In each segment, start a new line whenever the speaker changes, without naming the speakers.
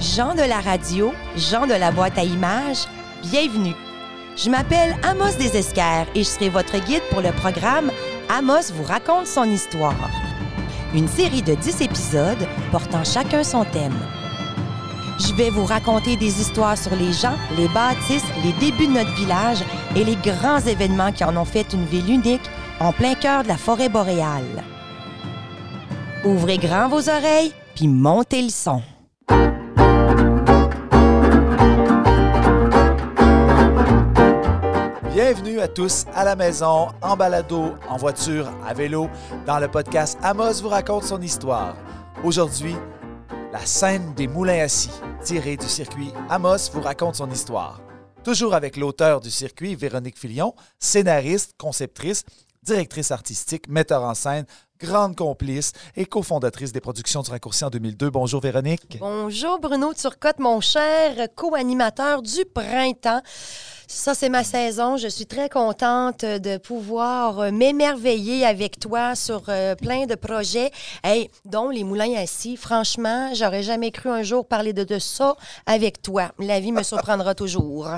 Jean de la radio, Jean de la boîte à images, bienvenue. Je m'appelle Amos Desesquers et je serai votre guide pour le programme Amos vous raconte son histoire. Une série de 10 épisodes portant chacun son thème. Je vais vous raconter des histoires sur les gens, les bâtisses, les débuts de notre village et les grands événements qui en ont fait une ville unique en plein cœur de la forêt boréale. Ouvrez grand vos oreilles, puis montez le son.
Bienvenue à tous à la maison, en balado, en voiture, à vélo, dans le podcast Amos vous raconte son histoire. Aujourd'hui, la scène des moulins assis, tirée du circuit Amos vous raconte son histoire. Toujours avec l'auteur du circuit, Véronique Filion, scénariste, conceptrice, directrice artistique, metteur en scène, grande complice et cofondatrice des productions du Raccourci en 2002. Bonjour Véronique.
Bonjour Bruno Turcotte, mon cher co-animateur du printemps. Ça, c'est ma saison. Je suis très contente de pouvoir euh, m'émerveiller avec toi sur euh, plein de projets, dont les moulins assis. Franchement, j'aurais jamais cru un jour parler de, de ça avec toi. La vie me surprendra toujours.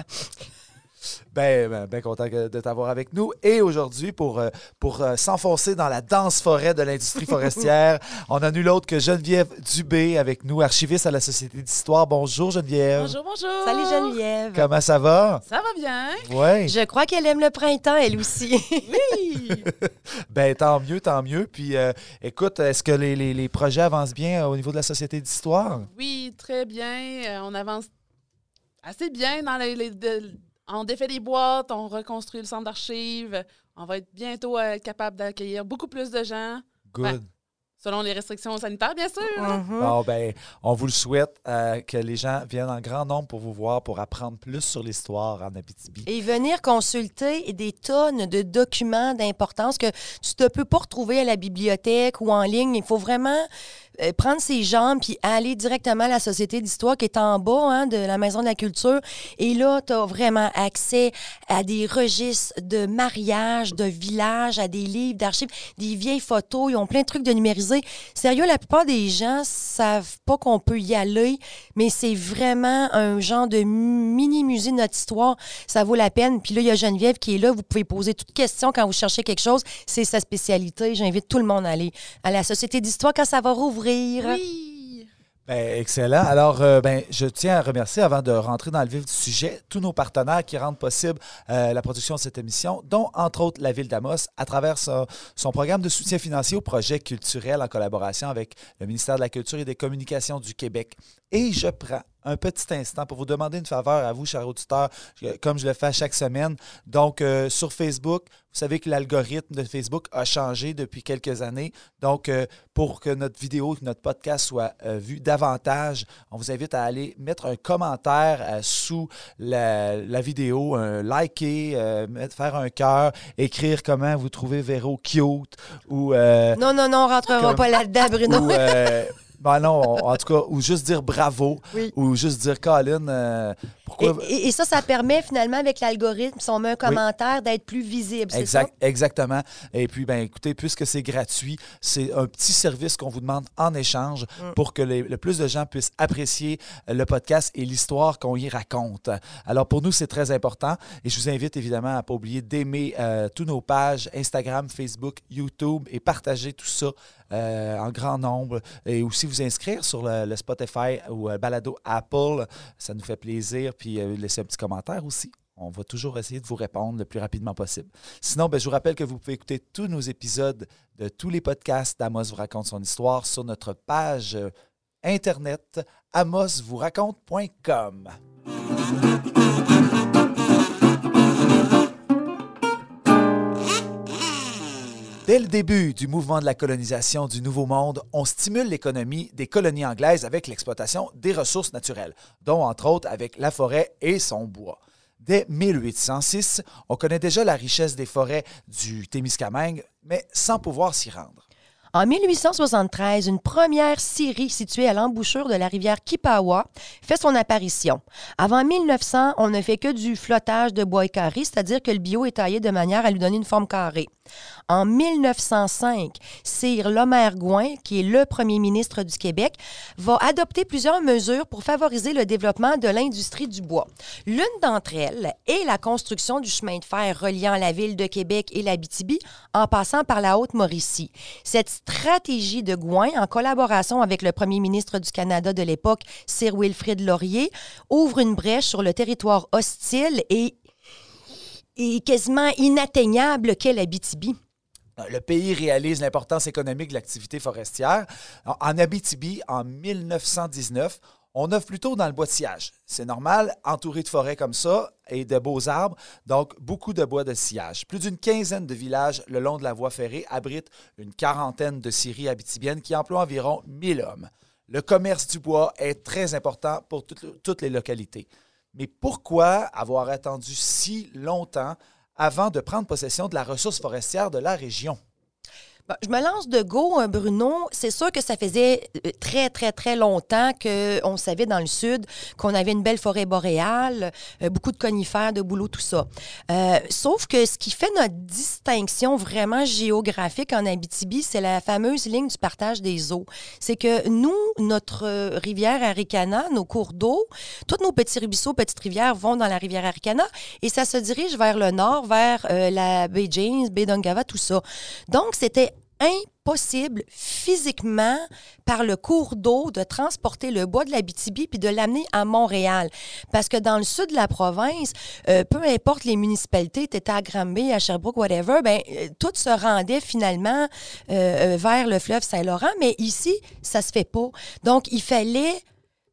Ben, ben, ben content de t'avoir avec nous. Et aujourd'hui, pour, euh, pour euh, s'enfoncer dans la dense forêt de l'industrie forestière, on a nul autre que Geneviève Dubé avec nous, archiviste à la Société d'Histoire. Bonjour Geneviève.
Bonjour, bonjour.
Salut Geneviève.
Comment ça va?
Ça va bien.
Oui.
Je crois qu'elle aime le printemps, elle aussi.
Oui.
ben, tant mieux, tant mieux. Puis, euh, écoute, est-ce que les, les, les projets avancent bien au niveau de la Société d'Histoire?
oui, très bien. on avance assez bien dans les, les- de- on défait les boîtes, on reconstruit le centre d'archives. On va être bientôt euh, capable d'accueillir beaucoup plus de gens,
Good.
Ouais. selon les restrictions sanitaires, bien sûr.
Bon, ben, on vous le souhaite euh, que les gens viennent en grand nombre pour vous voir, pour apprendre plus sur l'histoire en Abitibi.
Et venir consulter des tonnes de documents d'importance que tu ne peux pas retrouver à la bibliothèque ou en ligne. Il faut vraiment euh, prendre ses jambes puis aller directement à la Société d'histoire qui est en bas hein, de la Maison de la Culture. Et là, tu as vraiment accès à des registres de mariage, de village, à des livres d'archives, des vieilles photos. Ils ont plein de trucs de numériser. Sérieux, la plupart des gens savent pas qu'on peut y aller, mais c'est vraiment un genre de mini-musée de notre histoire. Ça vaut la peine. Puis là, il y a Geneviève qui est là. Vous pouvez poser toute question quand vous cherchez quelque chose. C'est sa spécialité. J'invite tout le monde à aller à la Société d'histoire quand ça va rouvrir.
Oui.
Ben, excellent. Alors, euh, ben, je tiens à remercier, avant de rentrer dans le vif du sujet, tous nos partenaires qui rendent possible euh, la production de cette émission, dont, entre autres, la Ville d'Amos, à travers son, son programme de soutien financier aux projets culturels en collaboration avec le ministère de la Culture et des Communications du Québec. Et je prends un petit instant pour vous demander une faveur à vous, chers auditeurs, comme je le fais à chaque semaine. Donc, euh, sur Facebook, vous savez que l'algorithme de Facebook a changé depuis quelques années. Donc, euh, pour que notre vidéo, que notre podcast soit euh, vu davantage, on vous invite à aller mettre un commentaire euh, sous la, la vidéo, un liker, mettre- faire un cœur, écrire comment vous trouvez Véro cute ou... euh,
Non, non, non, on rentrera
Comme-
pas là-dedans, Bruno.
ou, ben non, on- en tout cas, ou juste dire bravo,
Oui.
ou juste dire Colin, euh, pourquoi?
et- et ça, ça permet finalement, avec l'algorithme, si on met un commentaire, d'être plus visible. ça?
Exact, exactement. Et puis, ben, écoutez, puisque c'est gratuit, c'est un petit service qu'on vous demande en échange
Mm.
pour que les- le plus de gens puissent apprécier euh, le podcast et l'histoire qu'on y raconte. Alors, pour nous, c'est très important. Et je vous invite évidemment à ne pas oublier d'aimer euh, toutes nos pages Instagram, Facebook, YouTube et partager tout ça euh, en grand nombre. Et aussi vous inscrire sur le, le Spotify ou euh, Balado Apple. Ça nous fait plaisir. Puis euh, laisser un petit commentaire aussi. On va toujours essayer de vous répondre le plus rapidement possible. Sinon, ben, je vous rappelle que vous pouvez écouter tous nos épisodes de tous les podcasts d'Amos vous raconte son histoire sur notre page euh, internet amosvouraconte.com. Dès le début du mouvement de la colonisation du Nouveau Monde, on stimule l'économie des colonies anglaises avec l'exploitation des ressources naturelles, dont entre autres avec la forêt et son bois. Dès 1806, on connaît déjà la richesse des forêts du Témiscamingue, mais sans pouvoir s'y rendre.
En 1873, une première scierie située à l'embouchure de la rivière Kipawa fait son apparition. Avant 1900, on ne fait que du flottage de bois carré, c'est-à-dire que le bio est taillé de manière à lui donner une forme carrée. En 1905, Sir Lomer Gouin, qui est le premier ministre du Québec, va adopter plusieurs mesures pour favoriser le développement de l'industrie du bois. L'une d'entre elles est la construction du chemin de fer reliant la ville de Québec et l'Abitibi en passant par la Haute-Mauricie. Cette stratégie de Gouin, en collaboration avec le premier ministre du Canada de l'époque, Sir Wilfrid Laurier, ouvre une brèche sur le territoire hostile et quasiment inatteignable qu'est l'Abitibi.
Le pays réalise l'importance économique de l'activité forestière. En Abitibi, en 1919, on offre plutôt dans le bois de sillage. C'est normal, entouré de forêts comme ça et de beaux arbres, donc beaucoup de bois de sillage. Plus d'une quinzaine de villages le long de la voie ferrée abritent une quarantaine de scieries abitibiennes qui emploient environ 1000 hommes. Le commerce du bois est très important pour toutes les localités. Mais pourquoi avoir attendu si longtemps avant de prendre possession de la ressource forestière de la région?
Je me lance de go, euh, Bruno. C'est sûr que ça faisait euh, très, très, très longtemps qu'on savait dans le sud qu'on avait une belle forêt boréale, euh, beaucoup de conifères, de bouleaux, tout ça. sauf que ce qui fait notre distinction vraiment géographique en Abitibi, c'est la fameuse ligne du partage des eaux. C'est que nous, notre rivière Aricana, nos cours d'eau, tous nos petits ruisseaux, petites rivières vont dans la rivière Aricana et ça se dirige vers le nord, vers la baie James, baie d'Ungava, tout ça. Donc, c'était impossible physiquement par le cours d'eau de transporter le bois de la BTB puis de l'amener à Montréal. Parce que dans le sud de la province, euh, peu importe les municipalités, tu à Granby, à Sherbrooke, whatever, ben, euh, tout se rendait finalement euh, vers le fleuve Saint-Laurent, mais ici, ça se fait pas. Donc, il fallait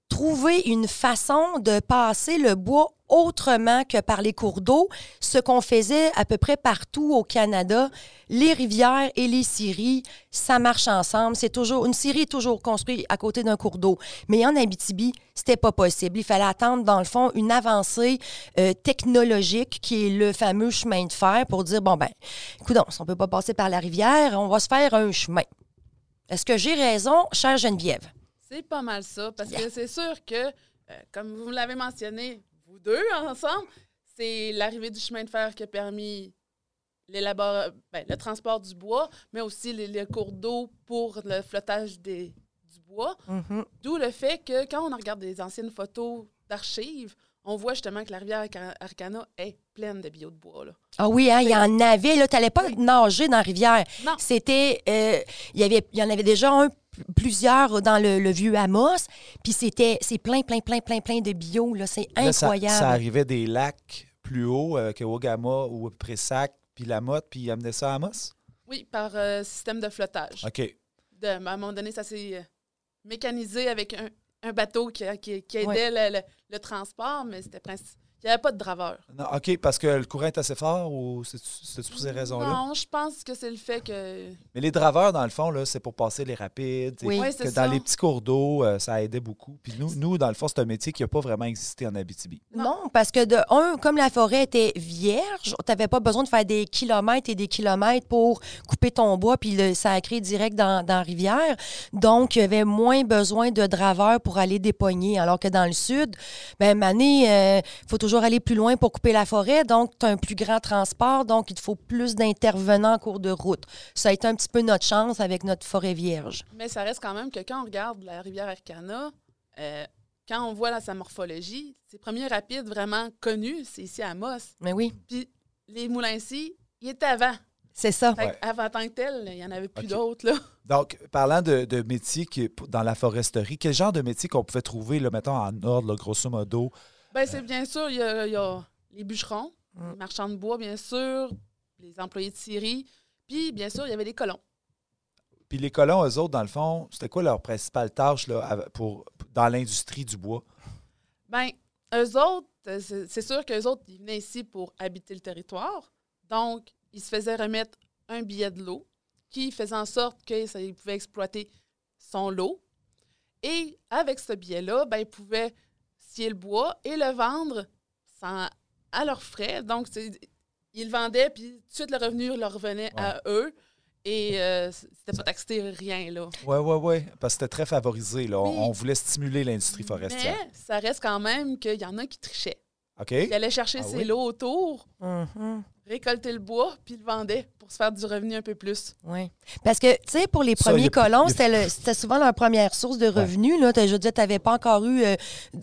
trouver une façon de passer le bois autrement que par les cours d'eau, ce qu'on faisait à peu près partout au Canada. Les rivières et les scieries, ça marche ensemble. C'est toujours une scierie est toujours construite à côté d'un cours d'eau. Mais en Abitibi, c'était pas possible. Il fallait attendre, dans le fond, une avancée euh, technologique qui est le fameux chemin de fer pour dire bon ben, écoute, on peut pas passer par la rivière, on va se faire un chemin. Est-ce que j'ai raison, chère Geneviève?
C'est pas mal ça, parce que c'est sûr que, euh, comme vous l'avez mentionné, vous deux ensemble, c'est l'arrivée du chemin de fer qui a permis ben, le transport du bois, mais aussi les, cours d'eau pour le flottage des, du bois. Mm-hmm. D'où le fait que quand on regarde des anciennes photos d'archives, on voit justement que la rivière Arcana est pleine de bio de bois. Là.
Ah oui, hein, il y en avait. Tu n'allais pas nager dans la rivière.
Non.
C'était. Euh, il y en avait déjà un plusieurs dans le, vieux Amos. Puis c'était, c'est plein, plein, plein, plein, plein de bio. Là, c'est incroyable.
ça, arrivait des lacs plus hauts euh, que Ogama ou Pressac, puis la Motte, puis ils amenaient ça à Amos?
Oui, par euh, système de flottage.
OK.
De, à un moment donné, ça s'est euh, mécanisé avec un, bateau qui, qui, aidait le, transport, mais c'était il n'y avait pas de draveur.
Non, OK, parce que le courant est assez fort ou c'est pour ces raisons-là?
Non, je pense que c'est le fait que.
Mais les draveurs, dans le fond, c'est pour passer les rapides.
Oui,
c'est ça. Dans les petits cours d'eau, euh, ça aidait beaucoup. Puis nous, nous, dans le fond, c'est un métier qui n'a pas vraiment existé en Abitibi.
Non. parce que de un, comme la forêt était vierge, tu n'avais pas besoin de faire des kilomètres et des kilomètres pour couper ton bois puis le sacrer direct dans, dans la rivière. Donc, il y avait moins besoin de draveurs pour aller dépogner. Alors que dans le sud, ben, Mané, il euh, faut toujours toujours aller plus loin pour couper la forêt, donc tu as un plus grand transport, donc il te faut plus d'intervenants en cours de route. Ça a été un petit peu notre chance avec notre forêt vierge.
Mais ça reste quand même que quand on regarde la rivière Arcana, euh, quand on voit sa morphologie, ses premiers rapides vraiment connus, c'est ici à Moss.
Mais oui.
Puis les moulins ici, ils étaient avant.
C'est ça.
Avant tant que tel, il n'y en avait plus d'autres. Là.
Donc, parlant de, de métiers qui, dans la foresterie, quel genre de métier qu'on pouvait trouver, là, mettons, en ordre, grosso modo,
ben, c'est bien sûr, il y, a, les bûcherons, mm. les marchands de bois, bien sûr, les employés de scierie, puis bien sûr, il y avait les colons.
Puis les colons, eux autres, dans le fond, c'était quoi leur principale tâche là, pour, dans l'industrie du bois?
Bien, eux autres, c'est sûr qu'eux autres, ils venaient ici pour habiter le territoire. Donc, ils se faisaient remettre un billet de l'eau qui faisait en sorte qu'ils pouvaient exploiter son lot. Et avec ce billet-là, ben, ils pouvaient le bois et le vendre sans, à leurs frais. Donc, ils le vendaient, puis tout de suite, le revenu leur revenait à eux. Et euh, c'était pas taxé rien, là.
Oui, oui, oui. Parce que c'était très favorisé. Là. On-
Oui.
On voulait stimuler l'industrie forestière.
Mais ça reste quand même qu'il y en a qui trichaient.
OK?
Ils allaient chercher
Ah
ses
oui?
lots autour,
Mhm.
récolter le bois, puis le vendaient pour se faire du revenu un peu plus.
Oui. Parce que, tu sais, pour les
Ça,
premiers colons, c'était souvent leur première source de revenus. Là. Je veux dire, tu n'avais pas encore eu euh,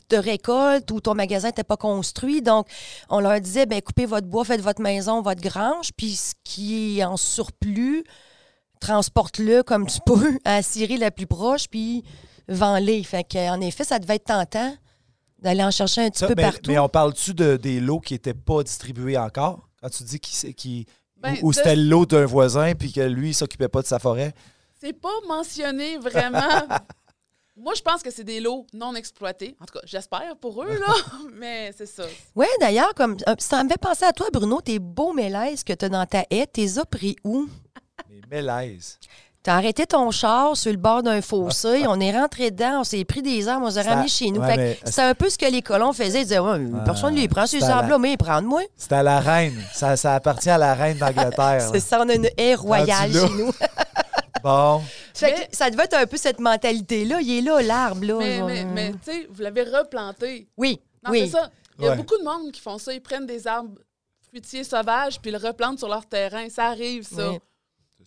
de récolte ou ton magasin n'était pas construit. Donc, on leur disait, ben coupez votre bois, faites votre maison, votre grange, puis ce qui est en surplus, transporte-le comme tu peux à la scierie la plus proche, puis vends-les. Fait qu'en effet, ça devait être tentant d'aller en chercher un petit
Ça,
peu
mais,
partout.
mais on parle-tu de, des lots qui n'étaient pas distribués encore? Quand tu dis qui, qui,
Ben,
ou,
de-
c'était le lot d'un voisin puis que lui, il s'occupait pas de sa forêt?
C'est pas mentionné vraiment. Moi, je pense que c'est des lots non exploités. En tout cas, j'espère pour eux, là. Mais c'est ça.
Oui, d'ailleurs, comme euh, ça me fait penser à toi, Bruno, tes beaux mélèzes que tu as dans ta haie, t'es as pris où?
Mais mélèze.
T'as arrêté ton char sur le bord d'un fossé, on est rentré dedans, on s'est pris des arbres, on les a
Ça-
ramenés chez nous.
ouais, mais-
c'est un peu ce que les colons faisaient. Ils disaient, ouais, personne ne les prend, ces
c'est à la-
arbres-là, mais ils prennent moi.
C'était à la reine. Ça, ça appartient à la reine d'Angleterre.
C'est ça, on a une haie royale chez nous.
Bon.
Fait
Mais-
que ça devait être un peu cette mentalité-là. Il est là, l'arbre, là.
Mais,
genre,
mais, mais tu sais, vous l'avez replanté.
Oui,
Non,
oui.
c'est ça. Il y a
Ouais.
beaucoup de monde qui font ça. Ils prennent des arbres fruitiers sauvages puis ils le replantent sur leur terrain. Ça arrive, ça.
Oui.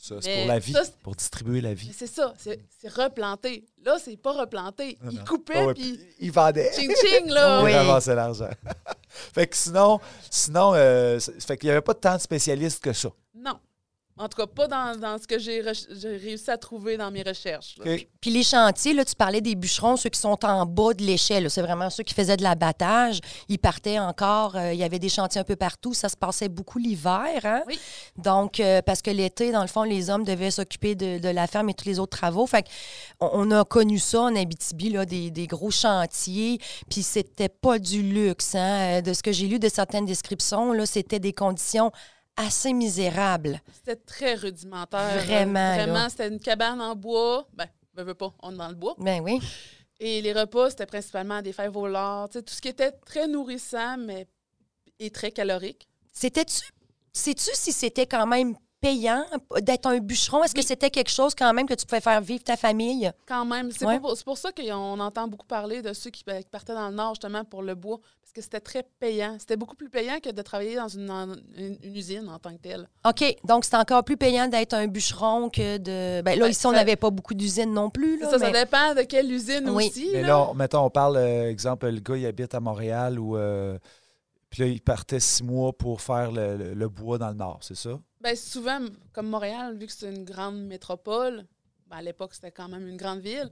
C'est ça, c'est
Mais
pour la vie,
ça,
pour distribuer la vie.
c'est ça. C'est replanté. Là, c'est pas replanté.
Non,
Ils
non.
coupaient
Ah ouais,
puis
il vendait.
ching ching, là.
Oui.
Il l'argent. fait que sinon, sinon euh, c'est- fait qu'il n'y avait pas tant de spécialistes que ça.
Non. En tout cas, pas dans, dans ce que j'ai réussi à trouver dans mes recherches.
Puis les chantiers, là, tu parlais des bûcherons, ceux qui sont en bas de l'échelle. C'est vraiment ceux qui faisaient de l'abattage. Ils partaient encore. euh, il y avait des chantiers un peu partout. Ça se passait beaucoup l'hiver. Hein?
Oui.
Donc, euh, parce que l'été, dans le fond, les hommes devaient s'occuper de, de la ferme et tous les autres travaux. Fait on, on a connu ça en Abitibi, là, des, des gros chantiers. Puis c'était pas du luxe. Hein? Euh, De ce que j'ai lu de certaines descriptions, là, c'était des conditions assez misérables.
C'était très rudimentaire.
Vraiment.
Vraiment, c'était une cabane en bois. Ben, ben, veux pas, on est dans le bois.
Ben oui.
Et les repas, c'était principalement des fèves au lard. Tout ce qui était très nourrissant, mais et très calorique.
C'était-tu. Sais-tu si c'était quand même payant d'être un bûcheron? Est-ce que c'était quelque chose quand même que tu pouvais faire vivre ta famille?
Quand même. C'est
Ouais.
pour, ça qu'on entend beaucoup parler de ceux qui, ben, qui partaient dans le Nord, justement, pour le bois. Parce que c'était très payant. C'était beaucoup plus payant que de travailler dans une, en- une- une usine en tant que telle.
OK. Donc, c'est encore plus payant d'être un bûcheron que de. Ben là,
Ouais,
ici, on
ça-
n'avait pas beaucoup d'usines non plus. Là,
ça, ça dépend de quelle usine
Oui.
aussi.
Mais
là.
là, on- mettons, on parle, euh, exemple, le gars, il habite à Montréal ou. euh, puis là, il partait six mois pour faire le, le- le bois dans le Nord, c'est ça?
Ben, souvent, comme Montréal, vu que c'est une grande métropole, ben, à l'époque, c'était quand même une grande ville,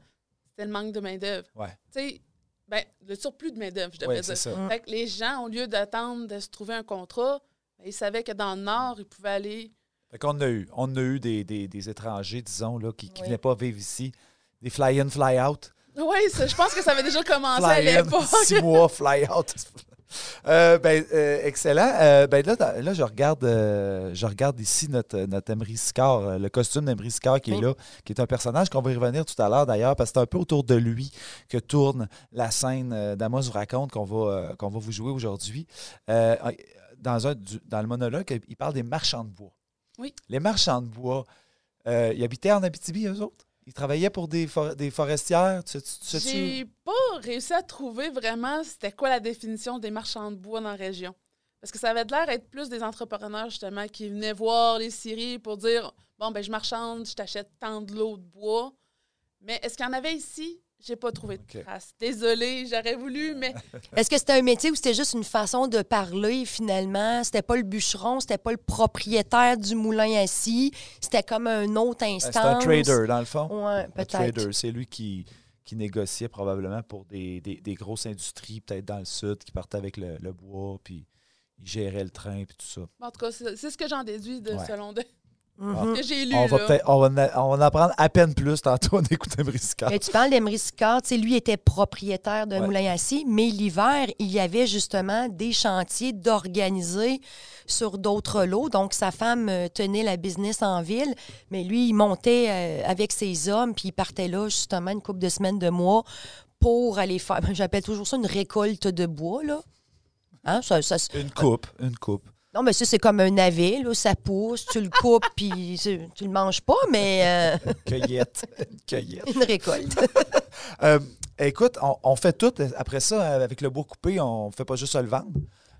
c'était le manque de main-d'œuvre.
Ouais.
Tu sais, ben, le surplus de main-d'œuvre, je devrais dire.
ça.
Fait que les gens, au lieu d'attendre de se trouver un contrat, ben, ils savaient que dans le Nord, ils pouvaient aller.
Fait qu'on a eu. On a eu des, des- des étrangers, disons, là, qui ne venaient pas vivre ici. Des fly-in, fly-out.
Oui, je pense que ça avait déjà commencé à l'époque.
six mois, fly-out. Euh, ben, euh, excellent. Euh, ben là, je regarde, je regarde ici notre, notre Emery Sicard, euh, le costume d'Emery Sicard qui est là, qui est un personnage qu'on va y revenir tout à l'heure d'ailleurs, parce que c'est un peu autour de lui que tourne la scène euh, d'Amos vous raconte qu'on va, euh, qu'on va vous jouer aujourd'hui. Euh, dans, un, du- dans le monologue, il parle des marchands de bois.
Oui.
Les marchands de bois, ils habitaient en Abitibi, eux autres? Ils travaillaient pour des, for- des forestières?
J'ai pas réussi à trouver vraiment c'était quoi la définition des marchands de bois dans la région. Parce que ça avait l'air d'être plus des entrepreneurs, justement, qui venaient voir les scieries pour dire Bon, ben je marchande, je t'achète tant de lots de bois. Mais est-ce qu'il y en avait ici? J'ai pas trouvé de
Ok.
traces. Désolée, j'aurais voulu, mais
Est-ce que c'était un métier ou c'était juste une façon de parler finalement? C'était pas le bûcheron, c'était pas le propriétaire du moulin assis, c'était comme un autre
Ben,
instance.
C'est un trader, dans le fond.
Ouais,
Un
peut-être.
trader, c'est lui qui, qui négociait probablement pour des, des- des grosses industries, peut-être dans le sud, qui partaient avec le, le bois, puis il gérait le train, puis tout ça.
en tout cas, c'est c'est ce que j'en déduis de,
Ouais.
selon de,
Mhm.
que j'ai lu.
On va,
là.
peut-être- on, va, en- on va en apprendre à peine plus tantôt, on écoute Briscard.
Mais tu parles d'Emery Sicard, tu sais, lui était propriétaire d'un
Ouais.
moulin assis, mais l'hiver, il y avait justement des chantiers d'organiser sur d'autres lots. Donc, sa femme euh, tenait la business en ville, mais lui, il montait euh, avec ses hommes, puis il partait là justement une couple de semaines, de mois, pour aller faire, j'appelle toujours ça une récolte de bois, là. Hein? Ça, ça-
Une coupe, une coupe.
Non, mais ça, c'est comme un navet, là, ça pousse, tu le coupes, puis tu le manges pas, mais euh,
Cueillette. Une cueillette.
une récolte.
Euh, écoute, on, on fait tout. Après ça, avec le bois coupé, on fait pas juste le vendre.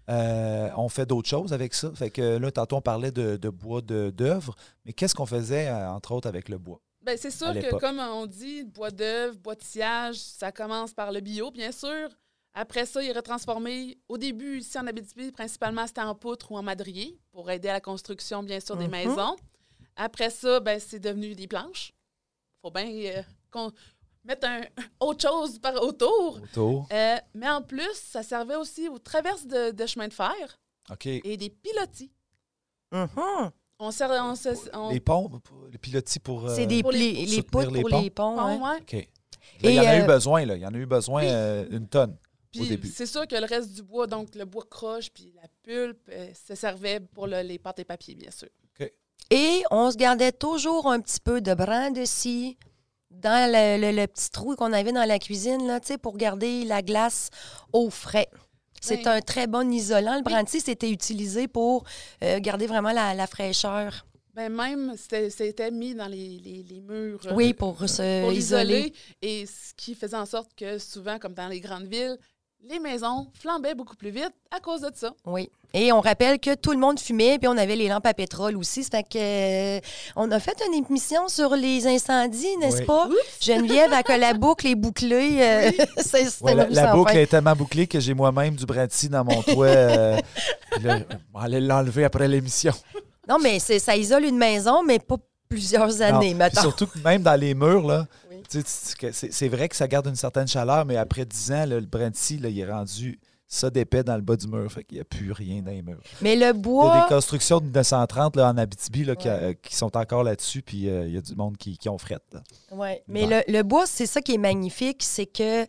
Euh, on fait d'autres choses avec ça. Fait que là, tantôt, on parlait de, de bois de- d'œuvre. Mais qu'est-ce qu'on faisait, euh, entre autres, avec le bois?
Ben, c'est sûr que, comme on dit, bois d'œuvre, bois de sillage, ça commence par le bio, bien sûr. Après ça, il est retransformé. Au début, ici en Abitibi, principalement, c'était en poutre ou en madrier pour aider à la construction, bien sûr, des
Mhm.
maisons. Après ça, ben, c'est devenu des planches. faut bien euh, qu'on mette un, autre chose par autour.
Autour.
Euh, mais en plus, ça servait aussi aux traverses de, de chemin de fer
OK.
et des pilotis. On sert, on se- on-
Les ponts, pour- les pilotis pour. euh,
C'est des
pour les-
les, poutres
les
pour
ponts.
les ponts. ouais.
OK. Là, il y en a eu besoin, là. Il y en a eu besoin
Oui.
euh, une tonne.
Puis c'est sûr que le reste du bois, donc le bois croche puis la pulpe, euh, ça servait pour le- les pâtes et papiers, bien sûr.
Et on se gardait toujours un petit peu de brin de scie dans le, le- le petit trou qu'on avait dans la cuisine, là, tu sais, pour garder la glace au frais. C'est
Ben-
un très bon isolant. Le brin de scie, c'était utilisé pour euh, garder vraiment la, la fraîcheur.
Ben même, c'était mis dans les, les- les murs euh,
Oui, pour se
pour
isoler.
Et ce qui faisait en sorte que souvent, comme dans les grandes villes, les maisons flambaient beaucoup plus vite à cause de ça.
Oui. Et on rappelle que tout le monde fumait, puis on avait les lampes à pétrole aussi. C'est que euh, on a fait une émission sur les incendies, n'est-ce
Oui.
pas? Geneviève, à que la boucle est bouclée. euh,
Ouais, la, boucle
fin.
est tellement bouclée que j'ai moi-même du brandy dans mon toit. euh, là, on va aller l'enlever après l'émission.
Non, mais c'est- ça isole une maison, mais pas plusieurs années,
Non,
maintenant.
puis Surtout que même dans les murs, là,
Oui.
c'est vrai que ça garde une certaine chaleur, mais après 10 ans, là, le brandy, là, il est rendu ça d'épais dans le bas du mur. Fait qu'il n'y a plus rien dans les murs.
Mais le
Il y a
bois,
des constructions de 1930 là, en Abitibi là, qui, qui sont encore là-dessus, puis euh, il y a du monde qui, qui ont frette. là.
ouais. mais le, le bois, c'est ça qui est magnifique, c'est que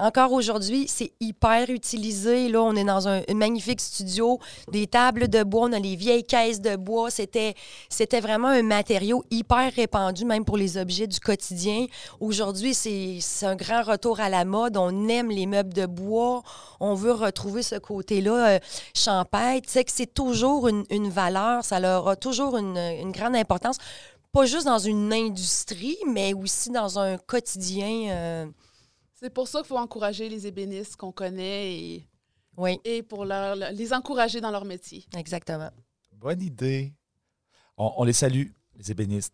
encore aujourd'hui, c'est hyper utilisé. Là, on est dans un, magnifique studio, des tables de bois, on a les vieilles caisses de bois. C'était, c'était vraiment un matériau hyper répandu, même pour les objets du quotidien. Aujourd'hui, c'est, un grand retour à la mode. On aime les meubles de bois. On veut retrouver ce côté-là euh, champêtre. Tu que c'est toujours une, valeur. Ça leur a toujours une, une grande importance. Pas juste dans une industrie, mais aussi dans un quotidien. euh,
C'est pour ça qu'il faut encourager les ébénistes qu'on connaît et,
oui,
et pour leur, les encourager dans leur métier.
exactement.
Bonne idée. On, on les salue, les ébénistes.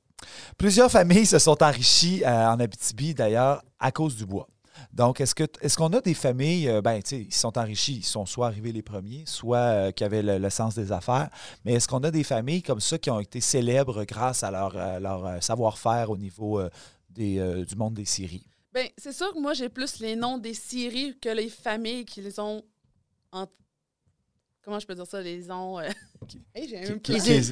Plusieurs familles se sont enrichies euh, en Abitibi, d'ailleurs, à cause du bois. Donc, est-ce que est-ce qu'on a des familles, euh, ben, tu sais, ils sont enrichis, ils sont soit arrivés les premiers, soit euh, qui avaient le, le sens des affaires, mais est-ce qu'on a des familles comme ça qui ont été célèbres grâce à leur, euh, leur savoir-faire au niveau euh, des, euh, du monde des scieries?
Ben, c'est sûr que moi, j'ai plus les noms des scieries que les familles qui les ont. en- Comment je peux dire ça? Les ont. euh, Hey, j'ai
Qui,
un
qui-
Les-
qui les-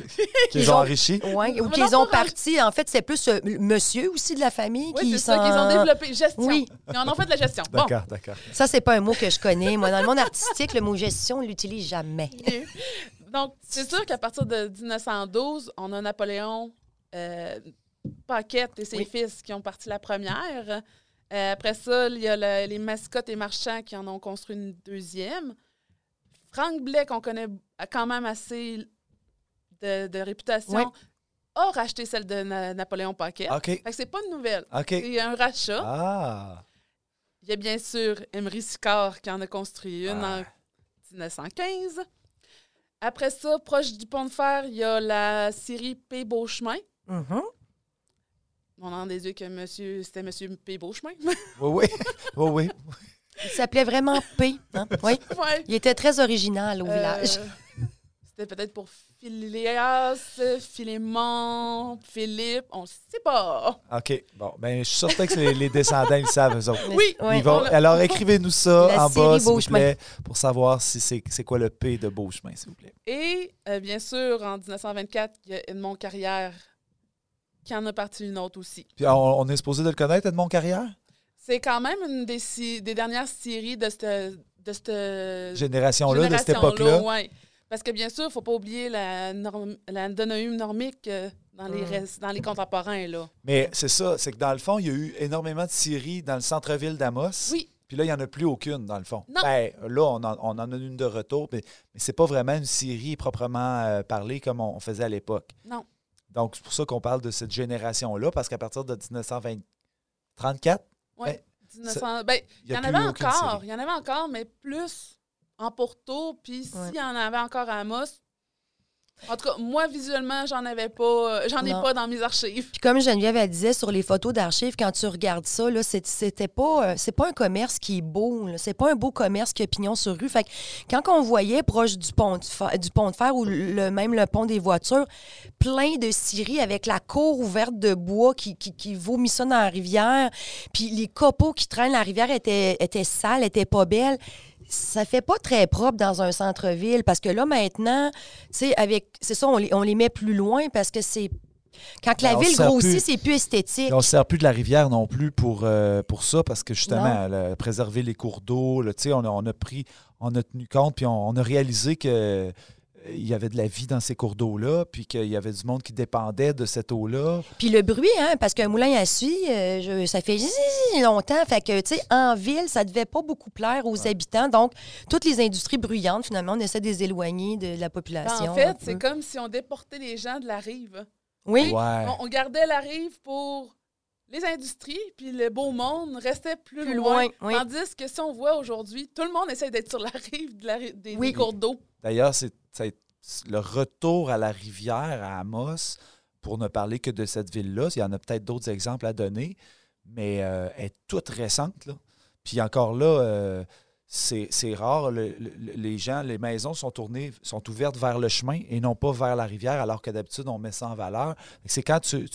qui les
ils
ont enrichis?
Ouais, ou qu'ils ont
pas
parti. En fait, c'est plus euh, monsieur aussi de la famille
Oui,
qui
c'est ça qu'ils ont développé. Gestion.
Oui.
Ils en ont fait de la gestion. Bon.
D'accord, d'accord.
Ça, c'est pas un mot que je connais. Moi, dans le monde artistique, le mot gestion, on l'utilise jamais.
Donc, c'est sûr qu'à partir de 1912, on a Napoléon euh, Paquette et ses
Oui.
fils qui ont parti la première. Euh, après ça, il y a le- les mascottes et marchands qui en ont construit une deuxième. Frank Blais, qu'on connaît quand même assez de, de réputation,
Oui.
a racheté celle de Na- Napoléon Paquette.
OK.
Fait que c'est pas une nouvelle.
OK.
C'est un rachat.
Ah!
Il y a bien sûr Emery Sicard qui en a construit une
Ah.
en 1915. Après ça, proche du pont de fer, il y a la série P. Beauchemin.
Mhm.
On en déduit que monsieur, c'était Monsieur P. Beauchemin.
Oui, oui. Oui, oui.
Il s'appelait vraiment P. hein? Oui.
ouais.
Il était très original au
Euh,
village.
C'était peut-être pour Phileas, Philémon, Philippe, on ne sait pas.
OK. Bon, ben, je suis certain que les, les descendants, ils savent, eux autres.
Oui.
Ils vont- alors, écrivez-nous ça
La
en bas, s'il vous
Beauchemin.
plaît, pour savoir si c'est c'est quoi le P de Beauchemin, s'il vous plaît.
Et euh, bien sûr, en 1924, il y a Edmond Carrière qui en a parti une autre aussi.
Puis, on, on est supposé de le connaître, Edmond Carrière?
C'est quand même une des, si- des dernières séries de cette, de cette
Génération-là, de cette époque-là.
ouais. Parce que bien sûr, il ne faut pas oublier la, norm, la donoïme normique euh, dans, les
Mm.
restes- dans les contemporains. Là.
Mais c'est ça, c'est que dans le fond, il y a eu énormément de scieries dans le centre-ville d'Amos.
Oui,
Puis là, il n'y en a plus aucune, dans le fond.
Non.
Ben, là, on en, on en a une de retour, mais, mais c'est pas vraiment une série proprement euh, parlée comme on, on faisait à l'époque.
Non.
Donc, c'est pour ça qu'on parle de cette génération-là, parce qu'à partir de 1934,
Ouais.
Ben,
1900 ben,
il
y en avait encore. Il y en avait encore, mais plus en Porto. Puis
Ouais.
s'il y en avait encore à Amos. En tout cas, moi, visuellement, j'en avais pas. euh, J'en ai
Non.
pas dans mes archives.
Puis comme Geneviève elle disait sur les photos d'archives, quand tu regardes ça, là, c'est- c'était pas, euh, c'est pas un commerce qui est beau. là. C'est pas un beau commerce qui a pignon sur rue. Fait que quand on voyait proche du pont de fer, du pont de fer ou le, même le pont des voitures, plein de scieries avec la cour ouverte de bois qui, qui, qui vomit ça dans la rivière, puis les copeaux qui traînent, la rivière était, était sale, était pas belle. Ça fait pas très propre dans un centre-ville parce que là, maintenant, tu sais, avec. C'est ça, on les, on les met plus loin parce que c'est. Quand que la
Ben,
ville grossit, c'est plus esthétique.
on ne sert plus de la rivière non plus pour, euh, pour ça, parce que justement, a préservé les cours d'eau, là, tu sais, on a, on a pris, on a tenu compte, puis on, on a réalisé que il y avait de la vie dans ces cours d'eau-là, puis qu'il y avait du monde qui dépendait de cette eau-là.
Puis le bruit, hein, parce qu'un moulin à suie, euh, ça fait longtemps. Fait que, tu sais, en ville, ça devait pas beaucoup plaire aux habitants. Donc, toutes les industries bruyantes, finalement, on essaie de les éloigner de la
Ben,
population.
en
un
fait, c'est comme si on déportait les gens de la rive.
Oui.
Ouais.
On, on gardait la rive pour les industries, puis le beau monde restait plus,
Plus
loin.
loin, oui.
Tandis que si on voit aujourd'hui, tout le monde essaie d'être sur la rive de la ri- des,
Oui.
des cours d'eau.
D'ailleurs, c'est c'est le retour à la rivière à Amos, pour ne parler que de cette ville-là. Il y en a peut-être d'autres exemples à donner, mais euh, elle est toute récente. Là. Puis encore là, euh, c'est rare. le- le- les gens, les maisons sont tournées, sont ouvertes vers le chemin et non pas vers la rivière, alors que d'habitude, on met ça en valeur. C'est quand tu,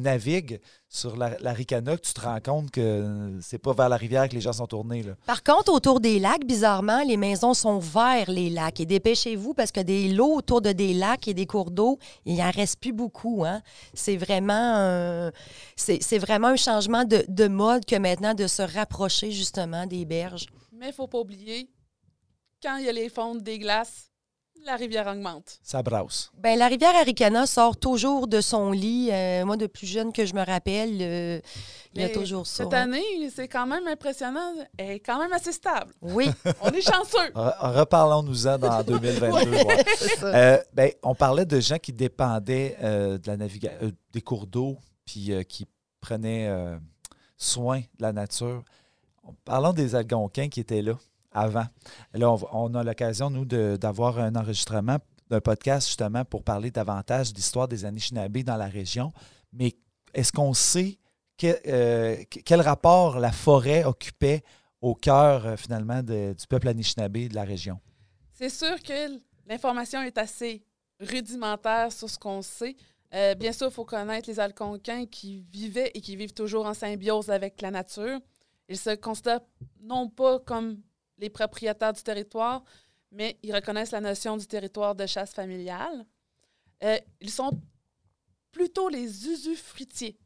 navigues sur la, la tu te rends compte que c'est pas vers la rivière que les gens sont tournés.
Par contre, autour des lacs, bizarrement, les maisons sont vers les lacs. Et dépêchez-vous parce que des lots autour de des lacs et des cours d'eau, il n'y en reste plus beaucoup. Hein? C'est vraiment, un- c'est vraiment un changement de mode que maintenant de se rapprocher justement des berges.
Mais il faut pas oublier, quand il y a les fontes des glaces, la rivière augmente.
Ça brasse.
Ben, la rivière Aricana sort toujours de son lit. Euh, moi, de plus jeune que je me rappelle, euh, il y a toujours ça.
Cette
hein.
année, c'est quand même impressionnant. Elle est quand même assez stable.
Oui,
On est chanceux.
Re- Reparlons-nous-en dans 2022. voir.
c'est ça.
Euh, ben, on parlait de gens qui dépendaient euh, de la navigation, des cours d'eau, puis euh, qui prenaient euh, soin de la nature. Parlons des Algonquins qui étaient là avant. Là, on, a l'occasion, nous, d'avoir un enregistrement d'un podcast justement pour parler davantage de l'histoire des Anishinaabe dans la région. Mais est-ce qu'on sait euh, que- quel rapport la forêt occupait au cœur, euh, finalement, du peuple Anishinaabe de la région?
C'est sûr que l'information est assez rudimentaire sur ce qu'on sait. Euh, bien sûr, il faut connaître les Algonquins qui vivaient et qui vivent toujours en symbiose avec la nature. Ils se considèrent non pas comme les propriétaires du territoire, mais ils reconnaissent la notion du territoire de chasse familiale. Euh, ils sont plutôt les usufruitiers.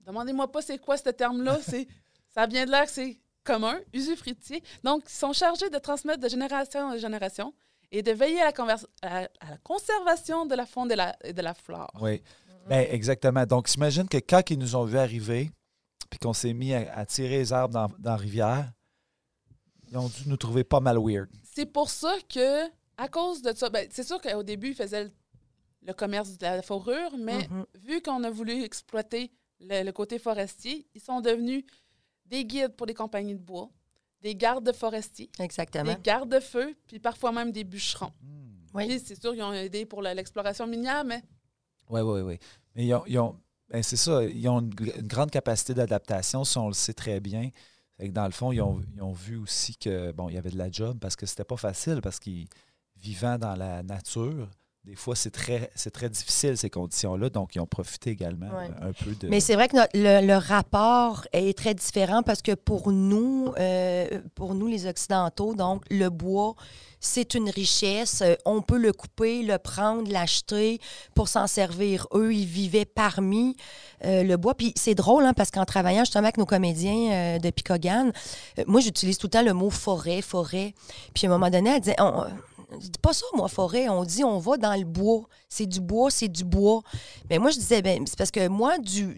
Demandez-moi pas c'est quoi ce terme-là. c'est ça vient de l'air que c'est commun, usufruitier. Donc, ils sont chargés de transmettre de génération en génération et de veiller à la, convers- à la- à la conservation de la faune et de la, et de la flore.
Oui, ben, exactement. Donc, j'imagine que quand ils nous ont vu arriver, puis qu'on s'est mis à, à tirer les arbres dans, dans la rivière, ils ont dû nous trouver pas mal weird.
C'est pour ça que, à cause de ça, ben, c'est sûr qu'au début, ils faisaient le, le commerce de la fourrure, mais
Mhm.
vu qu'on a voulu exploiter le, le côté forestier, ils sont devenus des guides pour les compagnies de bois, des gardes forestiers,
Exactement.
des gardes-feu, puis parfois même des bûcherons.
Oui.
Puis, c'est sûr, ils ont aidé pour l'exploration minière, mais
Oui, oui, oui. Mais ils ont, ils ont- c'est ça, ils ont une, gr- une grande capacité d'adaptation, ça, on le sait très bien. Dans le fond, ils ont, ils ont vu aussi que bon, il y avait de la job parce que c'était pas facile, parce qu'ils vivant dans la nature, des fois c'est très c'est très difficile ces conditions-là, donc ils ont profité également
Ouais.
euh, un peu de.
Mais c'est vrai que notre- le, le rapport est très différent parce que pour nous, euh, pour nous les Occidentaux, donc le bois, c'est une richesse. Euh, On peut le couper, le prendre, l'acheter pour s'en servir. Eux, ils vivaient parmi euh, le bois. Puis c'est drôle, hein, parce qu'en travaillant justement avec nos comédiens euh, de Picogan, moi, j'utilise tout le temps le mot forêt, forêt. Puis à un moment donné, elle disait, on, dis pas ça, moi, forêt. On dit, on va dans le bois. C'est du bois, c'est du bois. Mais moi, je disais, ben, c'est parce que moi, du,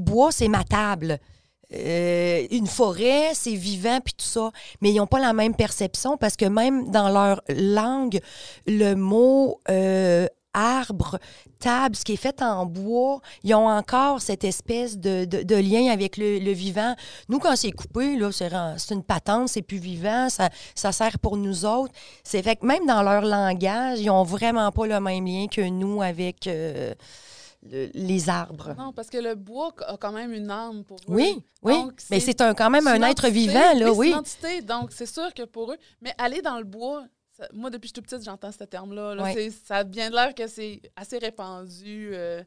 bois, c'est ma table. euh, une forêt, c'est vivant, puis tout ça. Mais ils n'ont pas la même perception parce que même dans leur langue, le mot euh, arbre, table, ce qui est fait en bois, ils ont encore cette espèce de, de- de lien avec le, le vivant. Nous, quand c'est coupé, là, c'est, c'est une patente, c'est plus vivant, ça, ça sert pour nous autres. C'est fait que même dans leur langage, ils ont vraiment pas le même lien que nous avec euh, le- les arbres.
Non, parce que le bois a quand même une âme pour eux.
Oui, oui.
Donc,
Mais c'est un, quand même un être vivant, là,
c'est
oui.
une entité, donc c'est sûr que pour eux. Mais aller dans le bois, ça- moi, depuis que je suis toute petite, j'entends ce terme-là. là.
Ouais.
C'est- Ça a bien de l'air que c'est assez répandu. euh.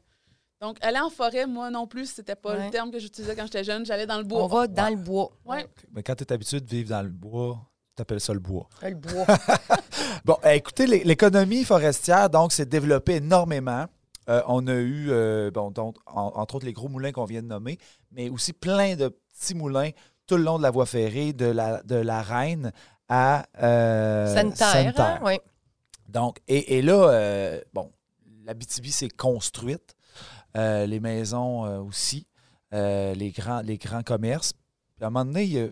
Donc, aller en forêt, moi non plus, c'était pas
Ouais.
le terme que j'utilisais quand j'étais jeune. J'allais dans le bois.
On va dans le bois.
Ouais.
Mais quand tu es habitué de vivre dans le bois, tu appelles ça le bois.
Le bois.
Bon, euh, écoutez, l'é- l'économie forestière, donc, s'est développée énormément. Euh, on a eu, euh, bon, donc, en- entre autres, les gros moulins qu'on vient de nommer, mais aussi plein de petits moulins tout le long de la voie ferrée, de la, de la Reine à euh,
Sanitaire,
Sanitaire.
hein? oui.
Donc, et, et là, euh, bon, la BTB s'est construite, euh, les maisons euh, aussi, euh, les, grands, les grands commerces. Puis à un moment donné, il y a,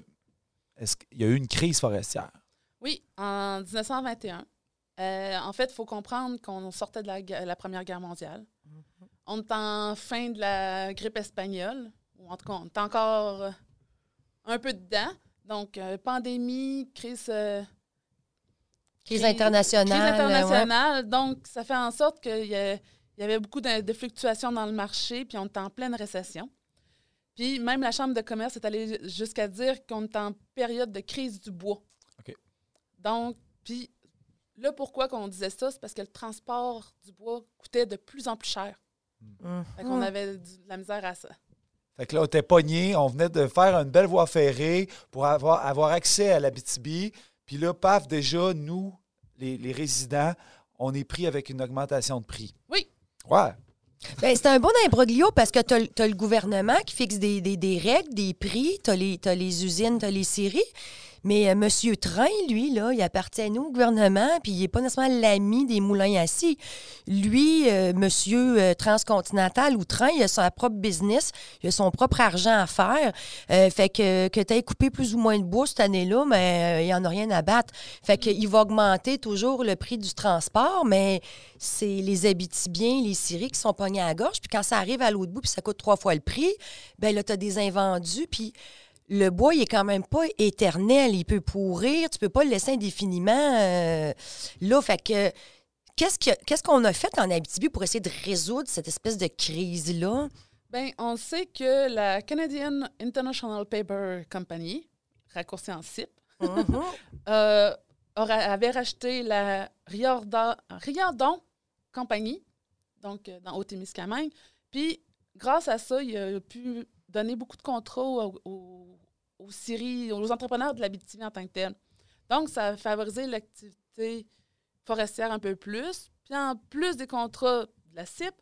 est-ce qu'il y a eu une crise forestière?
Oui, en 1921. Euh, en fait, il faut comprendre qu'on sortait de la, la Première Guerre mondiale. On est en fin de la grippe espagnole, ou en tout cas, on est encore un peu dedans. Donc, euh, pandémie, crise, euh,
Crise
Crise-
internationale.
crise
ouais.
internationale. Donc, ça fait en sorte qu'il y, y avait beaucoup de, de fluctuations dans le marché, puis on est en pleine récession. Puis même la Chambre de commerce est allée jusqu'à dire qu'on est en période de crise du bois.
OK.
Donc, puis là, pourquoi qu'on disait ça? C'est parce que le transport du bois coûtait de plus en plus cher.
Mhm.
Fait qu'on avait de la misère à ça.
Fait que là, on était pogné, on venait de faire une belle voie ferrée pour avoir, avoir accès à la BTB. Puis là, paf, déjà, nous, les, les résidents, on est pris avec une augmentation de prix.
Oui.
Ouais.
Ben, c'est un bon imbroglio parce que tu as, le gouvernement qui fixe des, des- des règles, des prix, tu as, les usines, tu as les séries. Mais euh, M. Train, lui, là, il appartient à nous, au gouvernement, puis il n'est pas nécessairement l'ami des moulins assis. Lui, euh, monsieur euh, transcontinental ou Train, il a son propre business, il a son propre argent à faire. Fait que, que tu aies coupé plus ou moins de bois cette année-là, mais il n'y en a rien à battre. Fait qu'il va augmenter toujours le prix du transport, mais c'est les Abitibiens, les Syriens qui sont pognés à la gorge. Puis quand ça arrive à l'autre bout, puis ça coûte trois fois le prix, ben là, tu as des invendus, puis le bois, il est quand même pas éternel. Il peut pourrir, tu peux pas le laisser indéfiniment euh, là. Fait que qu'est-ce que- qu'est-ce qu'on a fait en Abitibi pour essayer de résoudre cette espèce de crise-là?
Bien, on sait que la Canadian International Paper Company, raccourci en CIP,
Mhm.
euh, avait racheté la Riordan, Riordan Compagnie, donc euh, dans Haute-Témiscamingue. Puis, grâce à ça, il a pu donner beaucoup de contrats aux, aux, aux scieries, aux entrepreneurs de l'Abitibi en tant que tel. Donc, ça a favorisé l'activité forestière un peu plus. Puis, en plus des contrats de la CIP,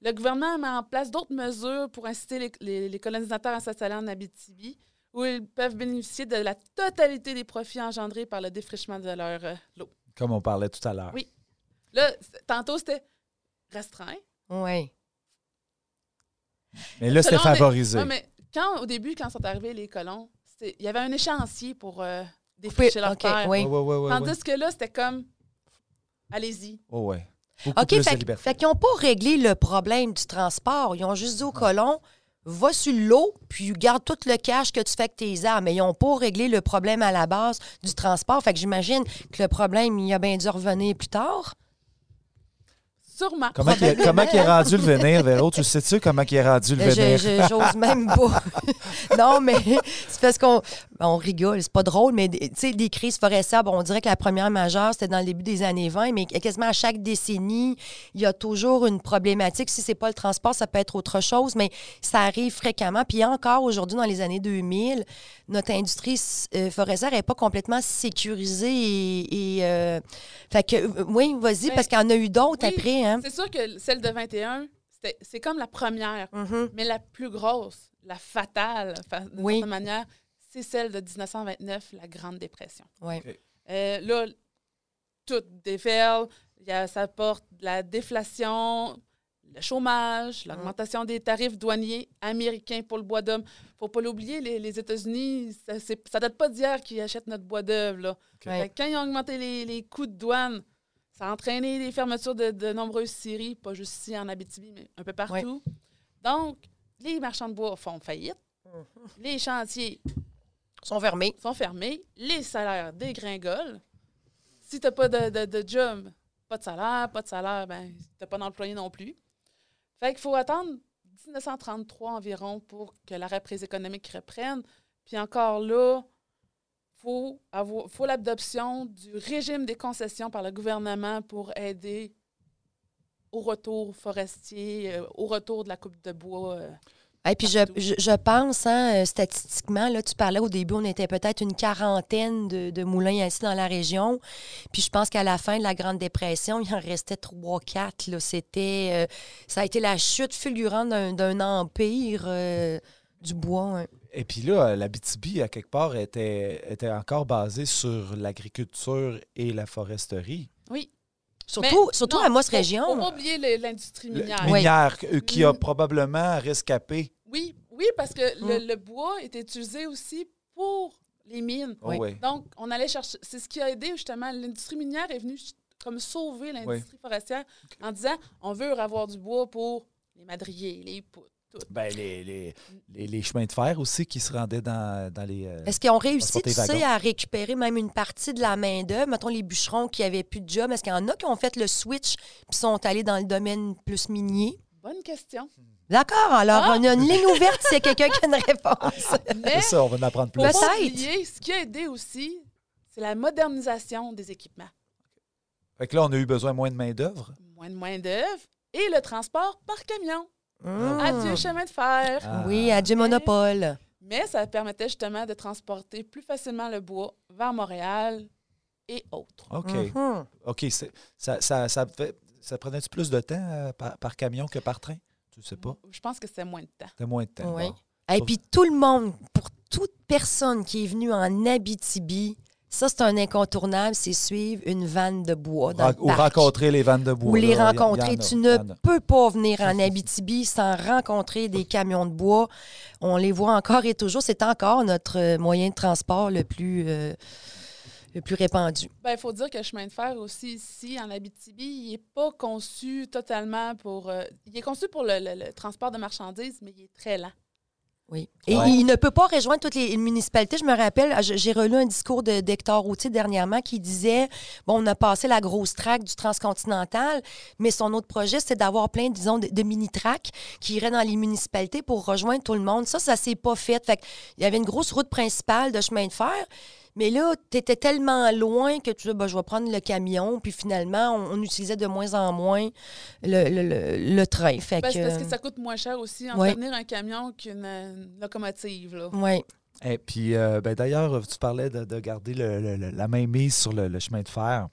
le gouvernement met en place d'autres mesures pour inciter les, les- les colonisateurs à s'installer en Abitibi, où ils peuvent bénéficier de la totalité des profits engendrés par le défrichement de leur euh, lot.
Comme on parlait tout à l'heure.
Oui. Là, tantôt, c'était restreint.
Oui.
Mais là, c'était favorisé.
Ouais, mais quand, au début, quand sont arrivés les colons, il y avait un échéancier pour euh, défricher leur
OK,
terre.
oui.
Ouais, ouais, ouais, ouais,
Tandis
ouais.
que là, c'était comme, allez-y.
Oh, ouais. Beaucoup
OK, fait, fait qu'ils n'ont pas réglé le problème du transport. Ils ont juste dit aux colons, va sur l'eau, puis garde tout le cash que tu fais avec tes armes. Mais ils n'ont pas réglé le problème à la base du transport. Fait que j'imagine que le problème, il a bien dû revenir plus tard.
Sûrement.
Comment, il, a- comment il est rendu le venir, Véro? Tu sais-tu comment il est rendu le
Euh,
venir?
J'ose même pas. non, mais c'est parce qu'on on rigole, c'est pas drôle, mais tu sais, des crises forestières, bon, on dirait que la première majeure, c'était dans le début des années 20, mais quasiment à chaque décennie, il y a toujours une problématique. Si c'est pas le transport, ça peut être autre chose, mais ça arrive fréquemment. Puis encore aujourd'hui, dans les années 2000, notre industrie euh, forestière n'est pas complètement sécurisée et. et, euh, fait que, oui, vas-y,
Ben,
parce qu'il y en a eu d'autres
oui,
après, hein.
C'est sûr que celle de 21, c'était- c'est comme la première,
Mhm.
mais la plus grosse, la fatale, fa- d'une
Oui.
certaine manière, c'est celle de 1929, la Grande Dépression.
Ouais.
Euh, là, tout déferle, il y a- ça porte de la déflation, le chômage, l'augmentation des tarifs douaniers américains pour le bois d'homme. faut pas l'oublier, les, les États-Unis, ça, ça date pas d'hier qu'ils achètent notre bois d'œuvre. Quand ils ont augmenté les, les coûts de douane, ça a entraîné des fermetures de, de nombreuses scieries, pas juste ici en Abitibi, mais un peu partout. Donc, les marchands de bois font faillite. Les chantiers
sont fermés.
sont fermés, les salaires dégringolent. Si tu n'as pas de, de- de job, pas de salaire, pas de salaire, ben, tu n'as pas d'employé non plus. Fait qu'il faut attendre 1933 environ pour que la reprise économique reprenne. Puis encore là, faut, avoir- faut l'adoption du régime des concessions par le gouvernement pour aider au retour forestier, euh, au retour de la coupe de bois. euh.
Et puis je, je, je pense, hein, euh, statistiquement, là, tu parlais au début, on était peut-être une quarantaine de, de moulins ainsi dans la région. Puis je pense qu'à la fin de la Grande Dépression, il en restait trois, quatre. C'était, euh, ça a été la chute fulgurante d'un, d'un empire euh, du bois. hein.
Et puis là, la BTB, à quelque part, était, était encore basée sur l'agriculture et la foresterie.
Oui.
Surtout,
Mais
surtout
non,
à Moss Région.
Faut pas oublier l'industrie
Le-
minière.
Oui.
Minière, euh, qui a
Mm.
probablement rescapé.
Oui, oui, parce que le,
Mm.
le bois est utilisé aussi pour les mines.
Oh,
Oui.
oui.
Donc, on allait chercher. C'est ce qui a aidé justement. L'industrie minière est venue comme sauver l'industrie forestière en disant on veut avoir du bois pour les madriers, les poutres, tout.
Ben, les, les, les, les chemins de fer aussi qui se rendaient dans, dans les. euh,
Est-ce qu'ils ont réussi, tu sais, à récupérer même une partie de la main-d'œuvre? Mettons les bûcherons qui n'avaient plus de job. Est-ce qu'il y en a qui ont fait le switch puis sont allés dans le domaine plus minier?
Bonne question.
D'accord, alors
Ah!
on a une ligne ouverte s'il y a quelqu'un qui a une réponse.
Mais
C'est ça, on va en apprendre plus.
Peut-être.
ce qui a aidé aussi, c'est la modernisation des équipements.
Fait que là, on a eu besoin moins de main-d'œuvre.
Moins de main-d'œuvre et le transport par camion.
Mmh.
Adieu chemin de fer.
Ah.
Oui, à du monopole.
Mais ça permettait justement de transporter plus facilement le bois vers Montréal et autres.
OK.
Mhm.
OK. c'est- Ça, ça, ça, fait- ça prenait-tu plus de temps euh, par, par camion que par train? Tu sais pas.
Je pense que c'est moins de temps.
C'était moins de temps.
Oui.
Bon.
Et puis tout le monde, pour toute personne qui est venue en Abitibi, ça c'est un incontournable, c'est suivre une vanne de bois dans
Ra-
le
ou
parc.
rencontrer les vannes de bois.
Ou les
là, y a- y en
rencontrer.
a,
tu ne peux pas venir en Abitibi sans rencontrer des camions de bois. On les voit encore et toujours. C'est encore notre moyen de transport le plus, euh, le plus répandu.
Ben, il faut dire que le chemin de fer aussi ici, en Abitibi, il n'est pas conçu totalement pour... euh, il est conçu pour le, le- le transport de marchandises, mais il est très lent.
Oui. Et
Ouais.
il ne peut pas rejoindre toutes les municipalités. Je me rappelle, j'ai relu un discours de- d'Hector Routier dernièrement qui disait bon, on a passé la grosse traque du transcontinental, mais son autre projet, c'était d'avoir plein, disons, de, de mini-tracks qui iraient dans les municipalités pour rejoindre tout le monde. Ça, ça s'est pas fait. Fait il y avait une grosse route principale de chemin de fer. Mais là, tu étais tellement loin que tu dis, ben, je vais prendre le camion. Puis finalement, on, on utilisait de moins en moins le, le- le- le train. Fait
Ben,
que,
parce que ça coûte moins cher aussi
Ouais.
entretenir un camion qu'une euh, locomotive. Là.
ouais.
Et puis, euh, ben, d'ailleurs, tu parlais de, de garder le- le- le- la main mise sur le, le chemin de fer.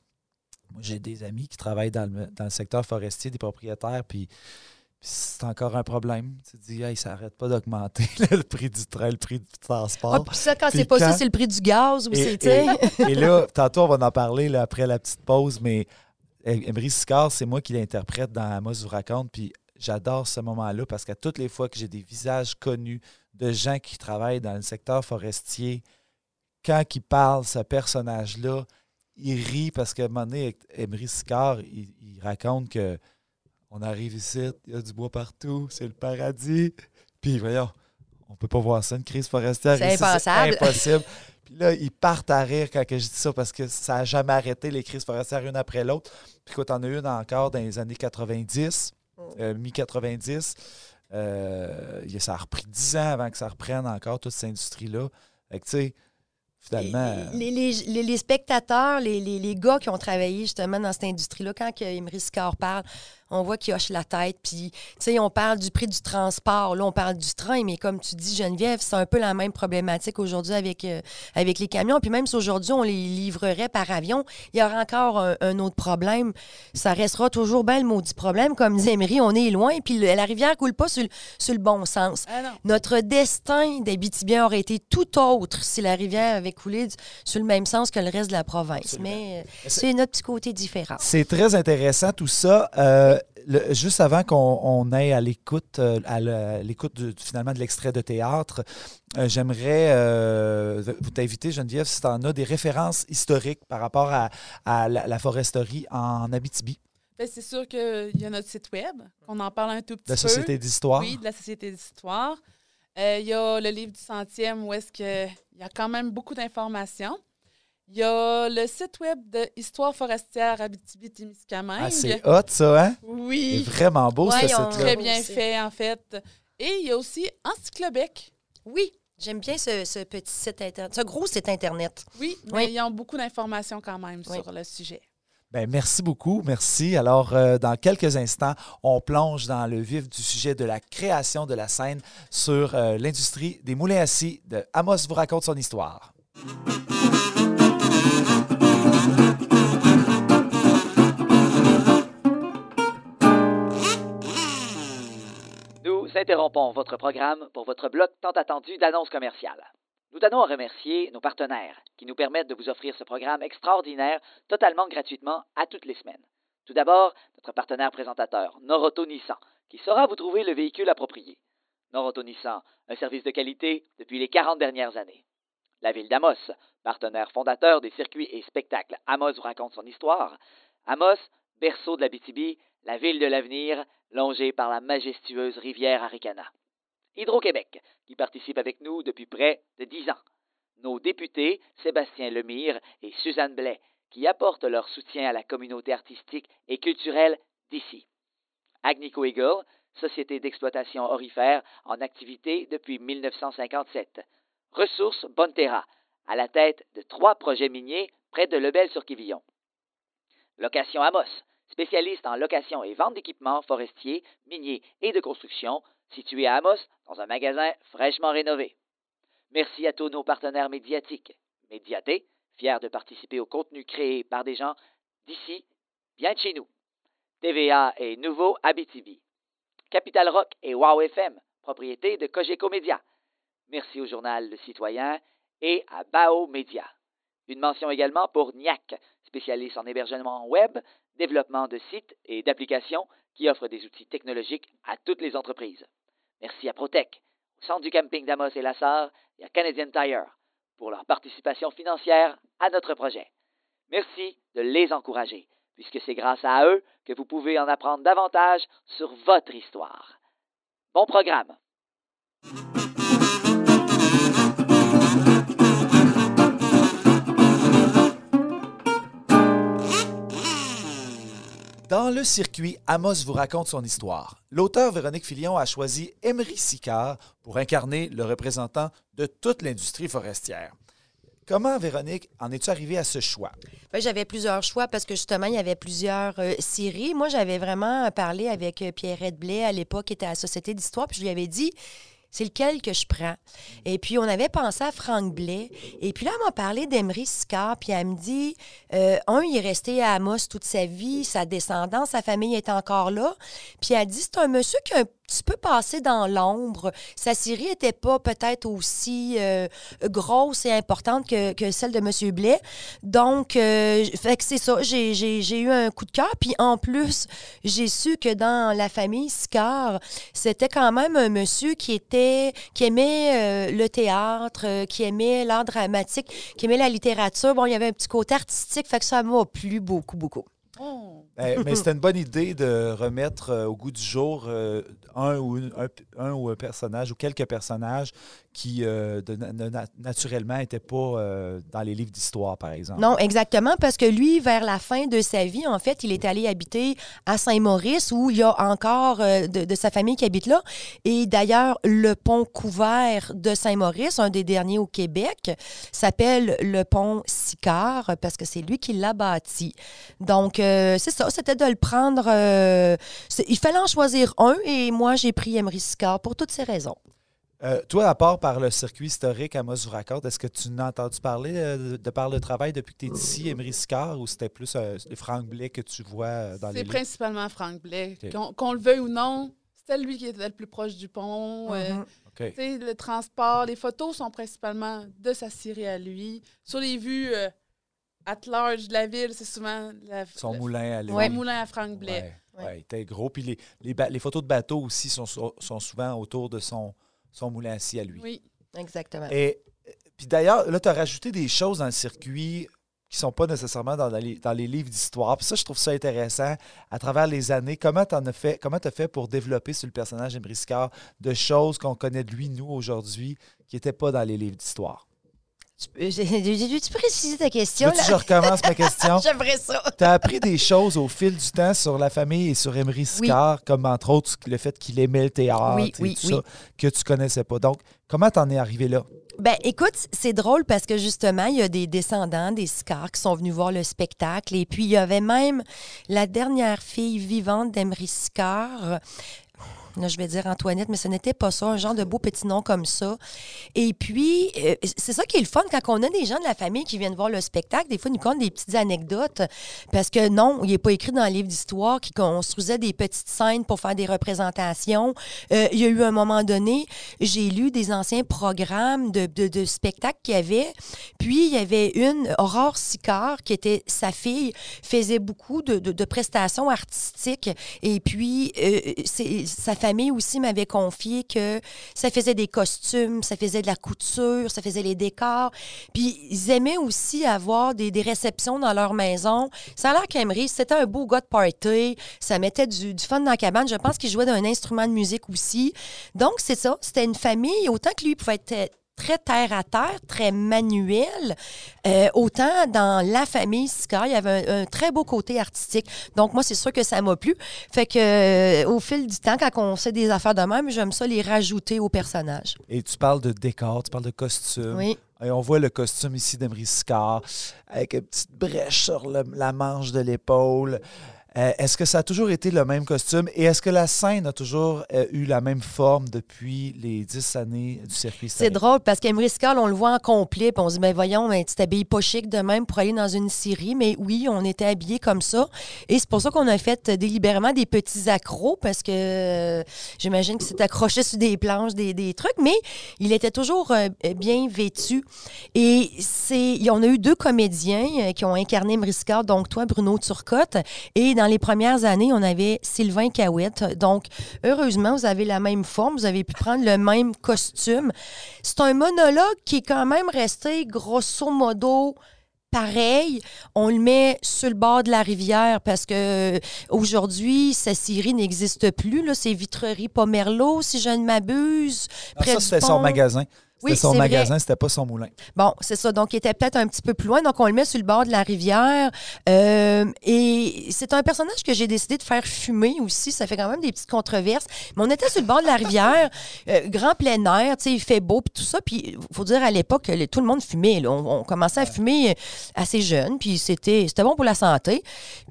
Moi, j'ai des amis qui travaillent dans le, dans le secteur forestier, des propriétaires, puis, puis c'est encore un problème. Tu te dis, hey, ça n'arrête pas d'augmenter le prix du train, le prix du
Ah,
transport.
puis ça, quand c'est pas ça, c'est le prix du gaz ou
Et-
c'est.
Et là, tantôt, on va en parler là, après la petite pause, mais Emery Sicard, c'est moi qui l'interprète dans Amos vous raconte, puis j'adore ce moment-là parce qu'à toutes les fois que j'ai des visages connus de gens qui travaillent dans le secteur forestier, quand ils parlent ce personnage-là, il rit parce qu'à un moment donné, Emery Sicard, il, il raconte que on arrive ici, il y a du bois partout, c'est le paradis. Puis voyons, on peut pas voir ça, une crise forestière.
C'est
impossible. Puis là, ils partent à rire quand je dis ça parce que ça n'a jamais arrêté les crises forestières une après l'autre. Puis quand on a une encore dans les années 90, euh, mi-90, euh, ça a repris 10 ans avant que ça reprenne encore toute cette industrie-là. Fait que tu sais, finalement.
Les, les- les- les spectateurs, les, les- les gars qui ont travaillé justement dans cette industrie-là, quand Emery Sicard parle, on voit qu'il hoche la tête. Puis, tu sais, on parle du prix du transport. Là, on parle du train, mais comme tu dis, Geneviève, c'est un peu la même problématique aujourd'hui avec, euh, avec les camions. Puis même si aujourd'hui, on les livrerait par avion, il y aura encore un, un autre problème. Ça restera toujours bien le maudit problème. Comme dit Emery, on est loin, puis le- la rivière coule pas sur, le- sur le bon sens.
Ah.
Notre destin d'Abitibien aurait été tout autre si la rivière avait coulé du- sur le même sens que le reste de la province.
Absolument.
Mais euh,
C'est-
c'est notre petit côté différent.
C'est très intéressant tout ça. Euh, euh, le- juste avant qu'on on aille à l'écoute, euh, à l'écoute finalement de l'extrait de théâtre, euh, j'aimerais euh, vous t'inviter, Geneviève, si tu en as des références historiques par rapport à, à la, la foresterie en Abitibi,
Ben, c'est sûr qu'il y a notre site web, qu'on en parle un tout petit
la
peu.
Société d'histoire.
Oui, de la Société d'histoire. Il y a le livre du centième où est-ce que il y a quand même beaucoup d'informations. Il y a le site web de Histoire forestière Abitibi-Témiscamingue.
Ah, c'est hot, ça, hein? C'est
oui,
vraiment beau,
Ouais,
ce
ils ont-
site-là.
très bien
aussi.
fait, en fait. Et il y a aussi Encyclobec.
Oui, j'aime bien ce, ce petit site Internet, ce gros site Internet.
Oui, mais
Oui.
ils ont beaucoup d'informations quand même
Oui.
sur le sujet.
Ben, merci beaucoup, merci. Alors, euh, dans quelques instants, on plonge dans le vif du sujet de la création de la scène sur euh, l'industrie des moulins à scie de Amos vous raconte son histoire.
Interrompons votre programme pour votre bloc tant attendu d'annonces commerciales. Nous tenons à remercier nos partenaires qui nous permettent de vous offrir ce programme extraordinaire totalement gratuitement à toutes les semaines. Tout d'abord, notre partenaire présentateur, Noroto Nissan, qui saura vous trouver le véhicule approprié. Noroto Nissan, un service de qualité depuis les 40 dernières années. La ville d'Amos, partenaire fondateur des circuits et spectacles Amos vous raconte son histoire. Amos, berceau de la BTB, la ville de l'avenir, longée par la majestueuse rivière Aricana. Hydro-Québec, qui participe avec nous depuis près de dix ans. Nos députés, Sébastien Lemire et Suzanne Blais, qui apportent leur soutien à la communauté artistique et culturelle d'ici. Agnico Eagle, société d'exploitation orifère en activité depuis 1957. Ressources Bonterra, à la tête de trois projets miniers près de Lebel-sur-Quivillon. Location Amos, spécialiste en location et vente d'équipements forestiers, miniers et de construction, situé à Amos, dans un magasin fraîchement rénové. Merci à tous nos partenaires médiatiques. Médiaté, fier de participer au contenu créé par des gens d'ici, bien de chez nous. TVA et Nouveau Abitibi. Capital Rock et Wow FM, propriété de Cogeco Média. Merci au journal Le Citoyen et à Bao Média. Une mention également pour NIAC, spécialiste en hébergement web, développement de sites et d'applications qui offre des outils technologiques à toutes les entreprises. Merci à Protec, au centre du camping d'Amos et Lassar et à Canadian Tire pour leur participation financière à notre projet. Merci de les encourager, puisque c'est grâce à eux que vous pouvez en apprendre davantage sur votre histoire. Bon programme!
Dans le circuit Amos vous raconte son histoire, l'auteur Véronique Filion a choisi Emery Sicard pour incarner le représentant de toute l'industrie forestière. Comment, Véronique, en es-tu arrivée à ce choix?
Ben, j'avais plusieurs choix parce que justement, il y avait plusieurs euh, séries. Moi, j'avais vraiment parlé avec euh, Pierrette Blais à l'époque, qui était à la Société d'Histoire, puis je lui avais dit c'est lequel que je prends? Et puis, on avait pensé à Franck Blais. Et puis là, elle m'a parlé d'Emery Sicard, puis elle me dit euh, un, il est resté à Amos toute sa vie, sa descendance, sa famille est encore là. Puis elle dit c'est un monsieur qui a un petit peu passé dans l'ombre. Sa série n'était pas peut-être aussi euh, grosse et importante que, que celle de M. Blais. Donc, euh, c'est ça. J'ai, eu un coup de cœur. Puis en plus, j'ai su que dans la famille Sicard, c'était quand même un monsieur qui était, qui aimait euh, le théâtre, qui aimait l'art dramatique, qui aimait la littérature. Bon, il y avait un petit côté artistique, fait que ça m'a plu beaucoup, beaucoup.
Oh.
Ben, mais c'était une bonne idée de remettre euh, au goût du jour euh, un, ou une- un, un ou un personnage ou quelques personnages qui, euh, naturellement, n'étaient pas euh, dans les livres d'histoire, par exemple.
Non, exactement, parce que lui, vers la fin de sa vie, en fait, il est allé habiter à Saint-Maurice, où il y a encore euh, de, sa famille qui habite là. Et d'ailleurs, le pont couvert de Saint-Maurice, un des derniers au Québec, s'appelle le pont Sicard, parce que c'est lui qui l'a bâti. Donc, c'est ça, c'était de le prendre. il fallait en choisir un, et moi, j'ai pris Emery Sicard pour toutes ces raisons.
Euh, toi, à part par le circuit historique vous raconte, est-ce que tu n'as entendu parler euh, de, de par le travail depuis que tu es ici, Emery Sicard, ou c'était plus euh, Franck Blais que tu vois euh, dans les
C'est principalement Franck Blais. Qu'on le veuille ou non, c'était lui qui était le plus proche du pont. euh,
Mhm.
OK.
tu sais, le transport, les photos sont principalement de sa série à lui. Sur les vues euh, at large de la ville, c'est souvent la,
Son
le-
moulin à lui.
son moulin à Franck Blais.
Ouais.
Ouais.
Ouais, il était gros. Puis les, les, photos de bateaux aussi sont, sont souvent autour de son, son moulin à scie à lui.
Oui.
Exactement.
Et puis d'ailleurs, là, tu as rajouté des choses dans le circuit qui sont pas nécessairement dans, les- dans les livres d'histoire. Puis ça, je trouve ça intéressant. À travers les années, comment tu as fait, comment as fait pour développer sur le personnage d'Emery Scar de choses qu'on connaît de lui, nous, aujourd'hui, qui n'étaient pas dans les livres d'histoire?
Tu peux, j'ai- j'ai- j'ai- tu préciser ta question?
Que je
Là?
recommence ma question?
J'aimerais ça.
Tu as appris des choses au fil du temps sur la famille et sur Emery Scar, comme entre autres le fait qu'il aimait le théâtre
Oui,
et
oui,
tout ça, que tu connaissais pas. Donc, comment t'en es arrivé là?
Ben, écoute, c'est drôle parce que justement, il y a des descendants des Scars qui sont venus voir le spectacle. Et puis, il y avait même la dernière fille vivante d'Emery Scar. Je vais dire Antoinette, mais ce n'était pas ça, un genre de beau petit nom comme ça. Et puis, euh, c'est ça qui est le fun quand on a des gens de la famille qui viennent voir le spectacle. Des fois, ils nous content des petites anecdotes parce que non, il n'est pas écrit dans le livre d'histoire qui construisait des petites scènes pour faire des représentations. Euh, il y a eu un moment donné, j'ai lu des anciens programmes de, spectacles qu'il y avait. Puis, il y avait une, Aurore Sicard, qui était sa fille, faisait beaucoup de, prestations artistiques. Et puis, euh, c'est- sa famille aussi m'avait confié que ça faisait des costumes, ça faisait de la couture, ça faisait les décors. Puis, ils aimaient aussi avoir des, des réceptions dans leur maison. Ça a l'air c'était un beau gars de party. Ça mettait du, du fun dans la cabane. Je pense qu'il jouait d'un instrument de musique aussi. Donc, c'est ça. C'était une famille, autant que lui pouvait être très terre à terre, très manuel, euh, autant dans la famille Scar, il y avait un, un très beau côté artistique. Donc, moi, c'est sûr que ça m'a plu. Fait que, euh, au fil du temps, quand on fait des affaires de même, j'aime ça les rajouter aux personnages.
Et tu parles de décor, tu parles de costume.
Oui.
Et on voit le costume ici d'Emery Scar avec une petite brèche sur le- la manche de l'épaule. Euh, est-ce que ça a toujours été le même costume et est-ce que la scène a toujours euh, eu la même forme depuis les dix années du circuit
C'est drôle parce qu'Emery Scar, on le voit en complet, puis on se dit, ben voyons, mais tu t'habilles pas chic de même pour aller dans une série. Mais oui, on était habillés comme ça. Et c'est pour ça qu'on a fait délibérément des petits accros parce que euh, j'imagine que c'est accroché sur des planches, des, des trucs, mais il était toujours bien vêtu. Et c'est, on a eu deux comédiens qui ont incarné Emery Scar, donc toi, Bruno Turcotte, et dans les premières années, on avait Sylvain Cahouette. Donc, heureusement, vous avez la même forme, vous avez pu prendre le même costume. C'est un monologue qui est quand même resté grosso modo pareil. On le met sur le bord de la rivière parce que euh, aujourd'hui, sa série n'existe plus. Là, c'est Vitrerie Pomerleau, si je ne m'abuse.
Ah,
près
ça, c'était son magasin. C'était
Oui,
son magasin, c'était pas son moulin.
Bon, c'est ça. Donc, il était peut-être un petit peu plus loin. Donc, on le met sur le bord de la rivière. Euh, et c'est un personnage que j'ai décidé de faire fumer aussi. Ça fait quand même des petites controverses. Mais on était sur le bord de la rivière, euh, grand plein air, tu sais, il fait beau, puis tout ça. Puis, il faut dire, à l'époque, tout le monde fumait. là. On, on commençait à fumer euh, assez jeune, puis c'était bon pour la santé.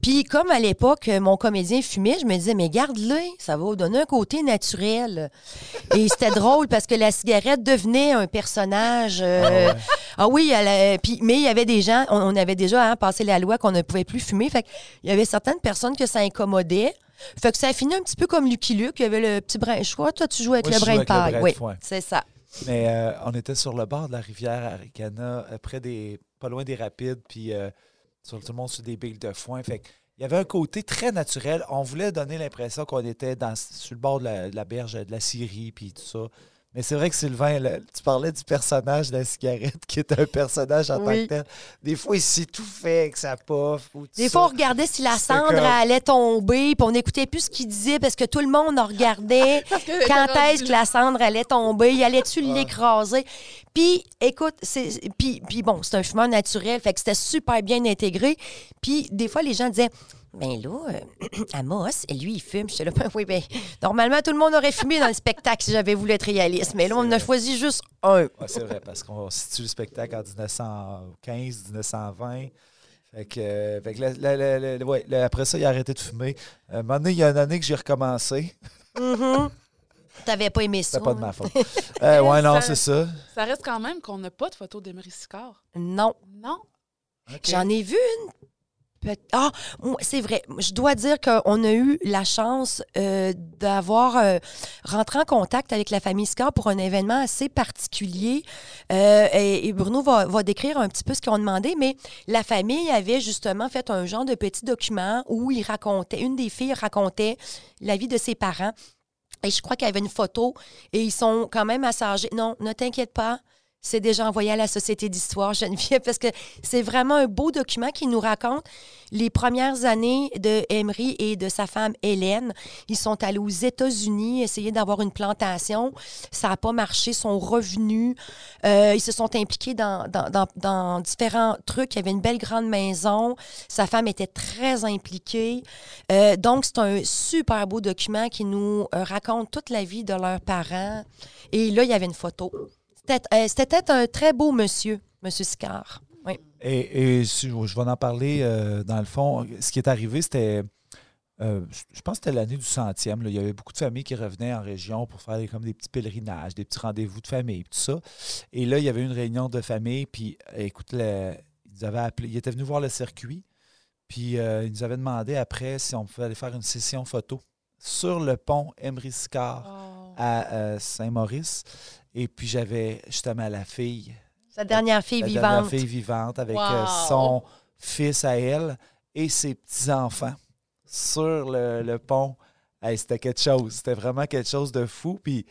Puis, comme à l'époque, mon comédien fumait, je me disais, mais garde-le, ça va donner un côté naturel. Et c'était drôle parce que la cigarette devenait un personnage. euh, ah oui, elle a- puis, mais il y avait des gens, on, on avait déjà hein, passé la loi qu'on ne pouvait plus fumer. Fait il y avait certaines personnes que ça incommodait. Fait que ça a fini un petit peu comme Lucky Luke. Il y avait le petit brin. Je crois, toi, tu jouais avec
Moi,
le
je
brin de
avec le
paille. Oui, c'est ça.
Mais euh, on était sur le bord de la rivière Aricana, euh, près des. pas loin des rapides, puis euh, sur tout le monde sur des billes de foin. Fait il y avait un côté très naturel. On voulait donner l'impression qu'on était dans, sur le bord de la, de la berge de la Syrie, puis tout ça. Mais c'est vrai que Sylvain, tu parlais du personnage de la cigarette, qui est un personnage en tant que tel. Des fois, il s'étouffait avec sa puff. Ou
Des
ça.
fois, on regardait si la cendre
comme-
allait tomber, puis on n'écoutait plus ce qu'il disait parce que tout le monde en regardait. Quand est-ce que la cendre allait tomber? Y allait-tu l'écraser? Puis, écoute, c'est, puis, puis bon, c'est un fumeur naturel, fait que c'était super bien intégré. Puis, des fois, les gens disaient, ben là, euh, Amos, lui, il fume. J'étais là, ben oui, ben, normalement, tout le monde aurait fumé dans le spectacle si j'avais voulu être réaliste. Mais là, on en a choisi juste un.
Ouais, c'est vrai, parce qu'on situe le spectacle en 1915, 1920. Fait que, euh, fait que la- la- la- la- ouais, la- après ça, il a arrêté de fumer. Euh, un moment donné, il y a une année que j'ai recommencé.
Mhm. T'avais pas aimé ça?
C'était pas de
hein?
ma faute. Euh, ouais, non,
Ça-
c'est ça.
Ça reste quand même qu'on n'a pas de photo d'Emery Sicard.
Non.
Non.
J'en ai vu une Ah, c'est vrai. Je dois dire qu'on a eu la chance euh, d'avoir euh, rentré en contact avec la famille Scar pour un événement assez particulier. Euh, et, Bruno va, va décrire un petit peu ce qu'ils ont demandé, mais la famille avait justement fait un genre de petit document où il racontait, une des filles racontait la vie de ses parents. Et je crois qu'il y avait une photo et ils sont quand même assez âgés. Non, ne t'inquiète pas. C'est déjà envoyé à la Société d'histoire, Geneviève, parce que c'est vraiment un beau document qui nous raconte les premières années de Emery et de sa femme Hélène. Ils sont allés aux États-Unis essayer d'avoir une plantation. Ça n'a pas marché, sont revenus. Euh, ils se sont impliqués dans différents trucs. Il y avait une belle grande maison. Sa femme était très impliquée. Euh, donc, c'est un super beau document qui nous euh, raconte toute la vie de leurs parents. Et là, il y avait une photo. C'était euh, un très beau monsieur, monsieur Sicard. Oui.
Et, je vais en parler, euh, dans le fond. Ce qui est arrivé, c'était. euh, je pense que c'était l'année du centième. là. Il y avait beaucoup de familles qui revenaient en région pour faire des, comme des petits pèlerinages, des petits rendez-vous de famille, tout ça. Et là, il y avait une réunion de famille, puis écoute, le- ils, nous avaient appelé, ils étaient venus voir le circuit, puis euh, ils nous avaient demandé après si on pouvait aller faire une session photo sur le pont Emery-Sicard
Oh.
À euh, Saint-Maurice. Et puis j'avais justement la fille
Sa dernière fille
la
vivante.
dernière fille vivante avec euh, son fils à elle et ses petits-enfants sur le, le pont. Hey, c'était quelque chose. C'était vraiment quelque chose de fou. Puis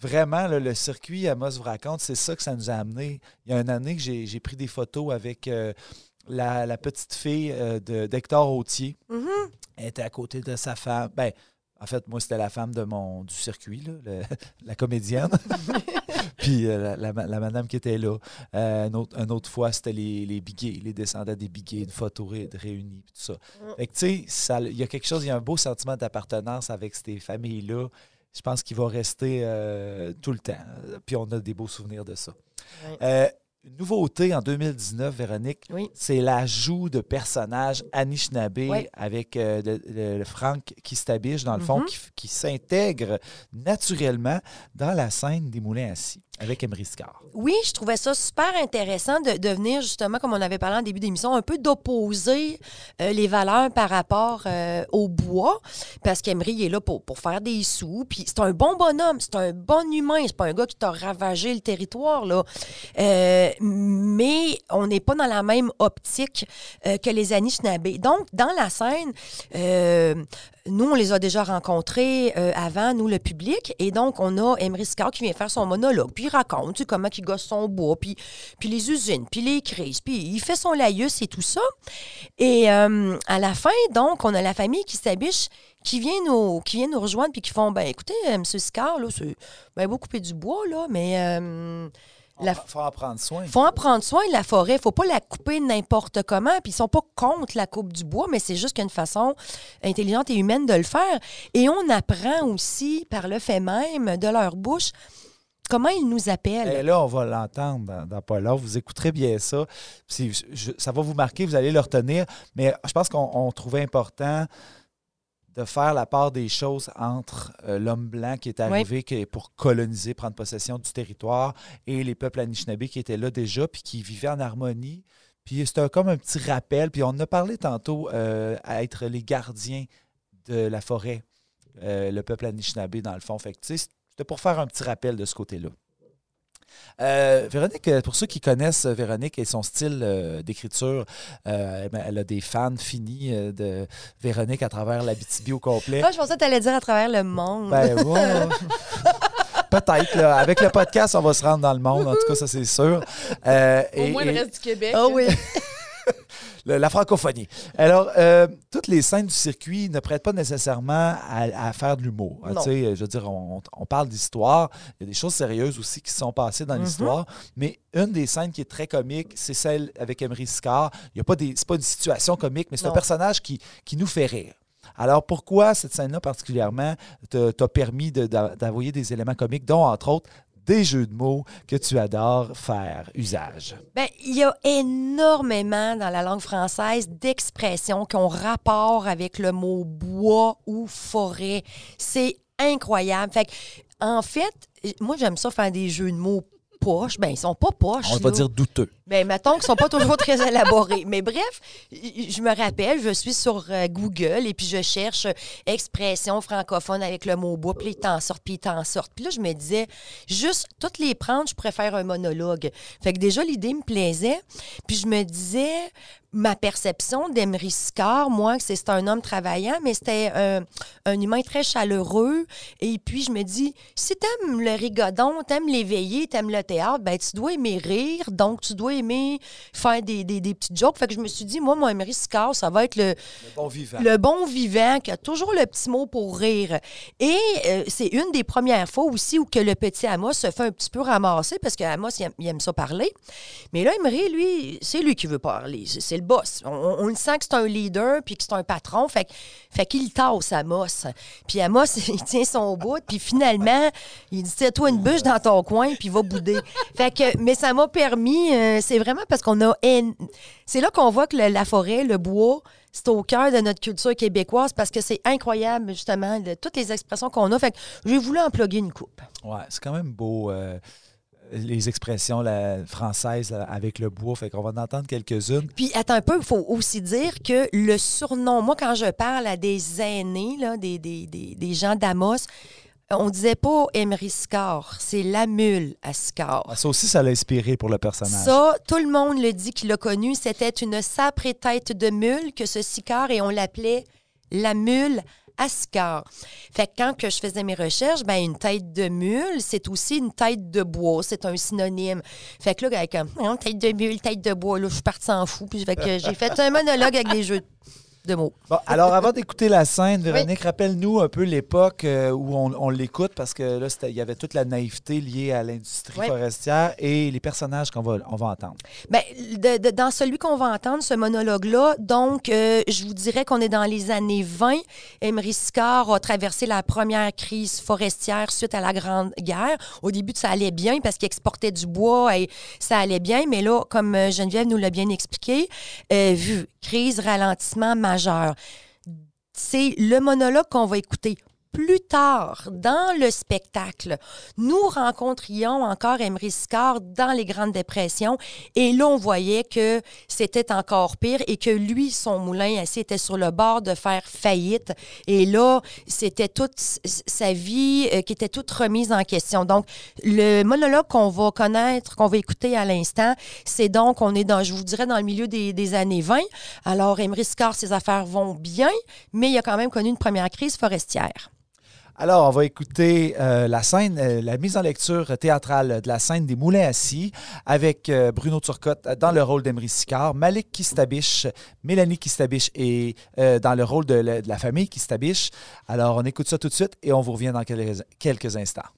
vraiment, là, le circuit, Amos vous raconte, c'est ça que ça nous a amené. Il y a une année que j'ai pris des photos avec euh, la, la petite fille euh, de- d'Hector Autier.
Mhm.
Elle était à côté de sa femme. Ben, en fait, moi, c'était la femme de mon du circuit, là, le- la comédienne. Puis euh, la, la- la madame qui était là. Euh, une, autre, une autre fois, c'était les, les biguets, les descendants des biguets, une photo ré- réunie, puis tout ça. Fait que, tu sais, il y a quelque chose, il y a un beau sentiment d'appartenance avec ces familles-là. Je pense qu'il va rester euh, tout le temps. Puis on a des beaux souvenirs de ça.
Ouais.
Une nouveauté en 2019, Véronique,
Oui.
c'est l'ajout de personnages Anishinaabe
Ouais.
avec euh, le, le- le Frank Kistabiche, dans le fond,
Mhm.
qui, qui s'intègre naturellement dans la scène des Moulins Assis avec Emery Scar.
Oui, je trouvais ça super intéressant de, venir, justement, comme on avait parlé en début d'émission, un peu d'opposer euh, les valeurs par rapport euh, au bois, parce qu'Emery est là pour, pour faire des sous, puis c'est un bon bonhomme, c'est un bon humain, c'est pas un gars qui t'a ravagé le territoire, là. Euh, mais on n'est pas dans la même optique que les Anishinaabe. Donc, dans la scène, nous, on les a déjà rencontrés avant, nous, le public. Et donc, on a Emery Scar qui vient faire son monologue. Puis il raconte tu sais, comment il gosse son bois, puis, puis les usines, puis les crises. Puis il fait son laïus et tout ça. Et euh, à la fin, donc, on a la famille qui s'abiche, qui vient nous, qui vient nous rejoindre, puis qui font, ben écoutez, euh, M. Scar, là, c'est ben, beau couper du bois, là, mais... euh, la,
Il faut en prendre soin.
faut en prendre soin de la forêt. faut pas la couper n'importe comment. Puis ils sont pas contre la coupe du bois, mais c'est juste qu'il y a une façon intelligente et humaine de le faire. Et on apprend aussi, par le fait même, de leur bouche, comment ils nous appellent?
Et là, on va l'entendre dans, dans pas long. Vous écouterez bien ça. C'est- je- ça va vous marquer, vous allez le retenir. Mais je pense qu'on on trouvait important de faire la part des choses entre euh, l'homme blanc qui est arrivé qui est pour coloniser, prendre possession du territoire, et les peuples Anishinaabe qui étaient là déjà, puis qui vivaient en harmonie. Puis c'était comme un petit rappel. Puis on en a parlé tantôt euh, à être les gardiens de la forêt, euh, le peuple Anishinaabe, dans le fond. Fait que, c'était pour faire un petit rappel de ce côté-là. Euh, Véronique, euh, pour ceux qui connaissent euh, Véronique et son style euh, d'écriture, euh, elle a des fans finis euh, de Véronique à travers l'Abitibi au complet.
Ah, je pensais que tu allais dire à travers le monde.
Ben, ouais. Peut-être, là. Avec le podcast, on va se rendre dans le monde. En tout cas, ça, c'est sûr. Euh,
Au
et-
moins
et-
le reste du Québec.
Ah oui.
la francophonie. Alors, euh, toutes les scènes du circuit ne prêtent pas nécessairement à, à faire de l'humour. hein, je veux dire, on, on parle d'histoire. Il y a des choses sérieuses aussi qui se sont passées dans
Mhm.
l'histoire. Mais une des scènes qui est très comique, c'est celle avec Emery Scar. Il y a pas des, c'est pas une situation comique, mais c'est un personnage qui, qui nous fait rire. Alors, pourquoi cette scène-là particulièrement t'a permis de- d'envoyer des éléments comiques, dont, entre autres, des jeux de mots que tu adores faire usage?
Ben, il y a énormément dans la langue française d'expressions qui ont rapport avec le mot bois ou forêt. C'est incroyable. Fait en fait, moi, j'aime ça faire des jeux de mots poches. Ben, ils sont pas poches.
On va
là.
dire douteux.
Mais mettons qu'ils sont pas toujours très élaborés. Mais bref, je me rappelle, je suis sur euh, Google et puis je cherche euh, expression francophone avec le mot bois, puis ils t'en sortent, puis ils t'en sortent. Puis là, je me disais, juste toutes les prendre, je préfère un monologue. Fait que déjà, l'idée me plaisait. Puis je me disais, ma perception d'Emery Sicard, moi, c'est un homme travaillant, mais c'était un, un humain très chaleureux. Et puis, je me dis, si t'aimes le rigodon, t'aimes l'éveiller, t'aimes le théâtre, ben tu dois aimer rire, donc tu dois aimer faire des, des, des petites jokes. Fait que je me suis dit, moi, mon Emery Sicard, ça va être le,
Le bon vivant.
le bon vivant qui a toujours le petit mot pour rire. Et euh, c'est une des premières fois aussi où que le petit Amos se fait un petit peu ramasser parce que Amos, il aime, il aime ça parler. Mais là, Emery, lui, c'est lui qui veut parler. C'est le boss. On, le sent que c'est un leader puis que c'est un patron. Fait, fait qu'il tasse Amos. Puis Amos, il tient son bout. Puis finalement, il dit Tiens-toi une bûche dans ton coin puis va bouder. Fait que, mais ça m'a permis, euh, c'est vraiment parce qu'on a. C'est là qu'on voit que la forêt, le bois, c'est au cœur de notre culture québécoise parce que c'est incroyable, justement, de toutes les expressions qu'on a. Fait que j'ai voulu en plugger une coupe.
Ouais, c'est quand même beau. euh, les expressions la, françaises là, avec le bois, fait qu'on va en entendre quelques-unes.
Puis, attends un peu, il faut aussi dire que le surnom, moi, quand je parle à des aînés, là, des, des, des, des gens d'Amos, on disait pas Emery Scar, c'est la mule à Scar.
Ah, Ça aussi, ça l'a inspiré pour le personnage.
Ça, tout le monde le dit qu'il l'a connu. C'était une sacrée tête de mule que ce sicard et on l'appelait la mule à Sicard. Fait que quand que je faisais mes recherches, ben une tête de mule, c'est aussi une tête de bois. C'est un synonyme. Fait que là, avec Voyons, tête de mule, tête de bois, là, je suis partie en fou. Puis j'ai fait un monologue avec des jeux mots.
Bon, alors, avant d'écouter la scène, Véronique, rappelle-nous un peu l'époque euh, où on, on l'écoute, parce que là, il y avait toute la naïveté liée à l'industrie
Oui.
forestière et les personnages qu'on va, on va entendre.
De- de- dans celui qu'on va entendre, ce monologue-là, donc, euh, je vous dirais qu'on est dans les années 20. Emery Sicard a traversé la première crise forestière suite à la Grande Guerre. Au début, ça allait bien parce qu'il exportait du bois et ça allait bien. Mais là, comme euh, Geneviève nous l'a bien expliqué, euh, vu crise, ralentissement majeur. C'est le monologue qu'on va écouter plus tard, dans le spectacle, nous rencontrions encore Emery Sicard dans les Grandes Dépressions et là, on voyait que c'était encore pire et que lui, son moulin était sur le bord de faire faillite. Et là, c'était toute sa vie euh, qui était toute remise en question. Donc, le monologue qu'on va connaître, qu'on va écouter à l'instant, c'est donc, on est dans, je vous dirais, dans le milieu des, des années 20. Alors, Emery Sicard, ses affaires vont bien, mais il a quand même connu une première crise forestière.
Alors, on va écouter euh, la scène, euh, la mise en lecture théâtrale de la scène des Moulins Assis avec euh, Bruno Turcotte dans le rôle d'Emery Sicard, Malik Kistabiche, Mélanie Kistabiche et dans le rôle de la, de la famille Kistabiche. Alors, on écoute ça tout de suite et on vous revient dans quelques, quelques instants.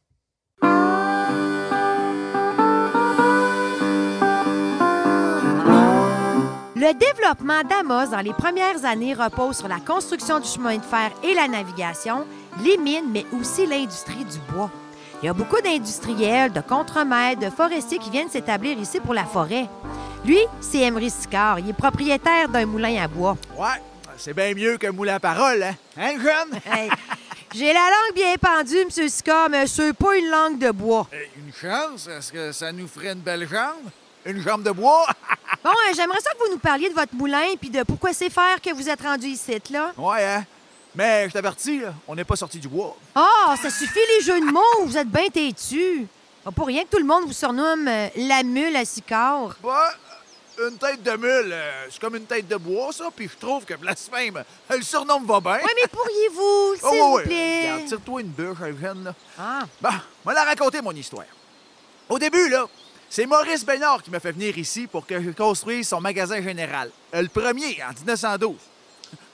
Le développement d'Amos dans les premières années repose sur la construction du chemin de fer et la navigation, les mines, mais aussi l'industrie du bois. Il y a beaucoup d'industriels, de contremaîtres, de forestiers qui viennent s'établir ici pour la forêt. Lui, c'est Emery Sicard. Il est propriétaire d'un moulin à bois.
Ouais, c'est bien mieux qu'un moulin à parole, hein? Hein, jeune?
Hey, J'ai la langue bien pendue, M. Sicard, mais c'est pas une langue de bois.
Euh, Une chance? Est-ce que ça nous ferait une belle jambe? Une jambe de bois?
Bon, euh, j'aimerais ça que vous nous parliez de votre moulin puis de pourquoi c'est faire que vous êtes rendu ici, là.
ouais, hein? Mais je t'avertis, on n'est pas sorti du bois.
Ah, ça suffit les jeux de mots, vous êtes bien têtus. Pas pour rien que tout le monde vous surnomme euh, la mule à Sicard.
Bah, une tête de mule, euh, c'est comme une tête de bois, ça, puis je trouve que blasphème, le surnom me va bien.
Oui, mais pourriez-vous, s'il
Oh,
vous
ouais.
plaît?
Regarde, tire-toi une bûche, jeune, là.
Ah,
Bon, moi la raconter mon histoire. Au début, là, c'est Maurice Bénard qui m'a fait venir ici pour que je construise son magasin général. Euh, Le premier, en 1912.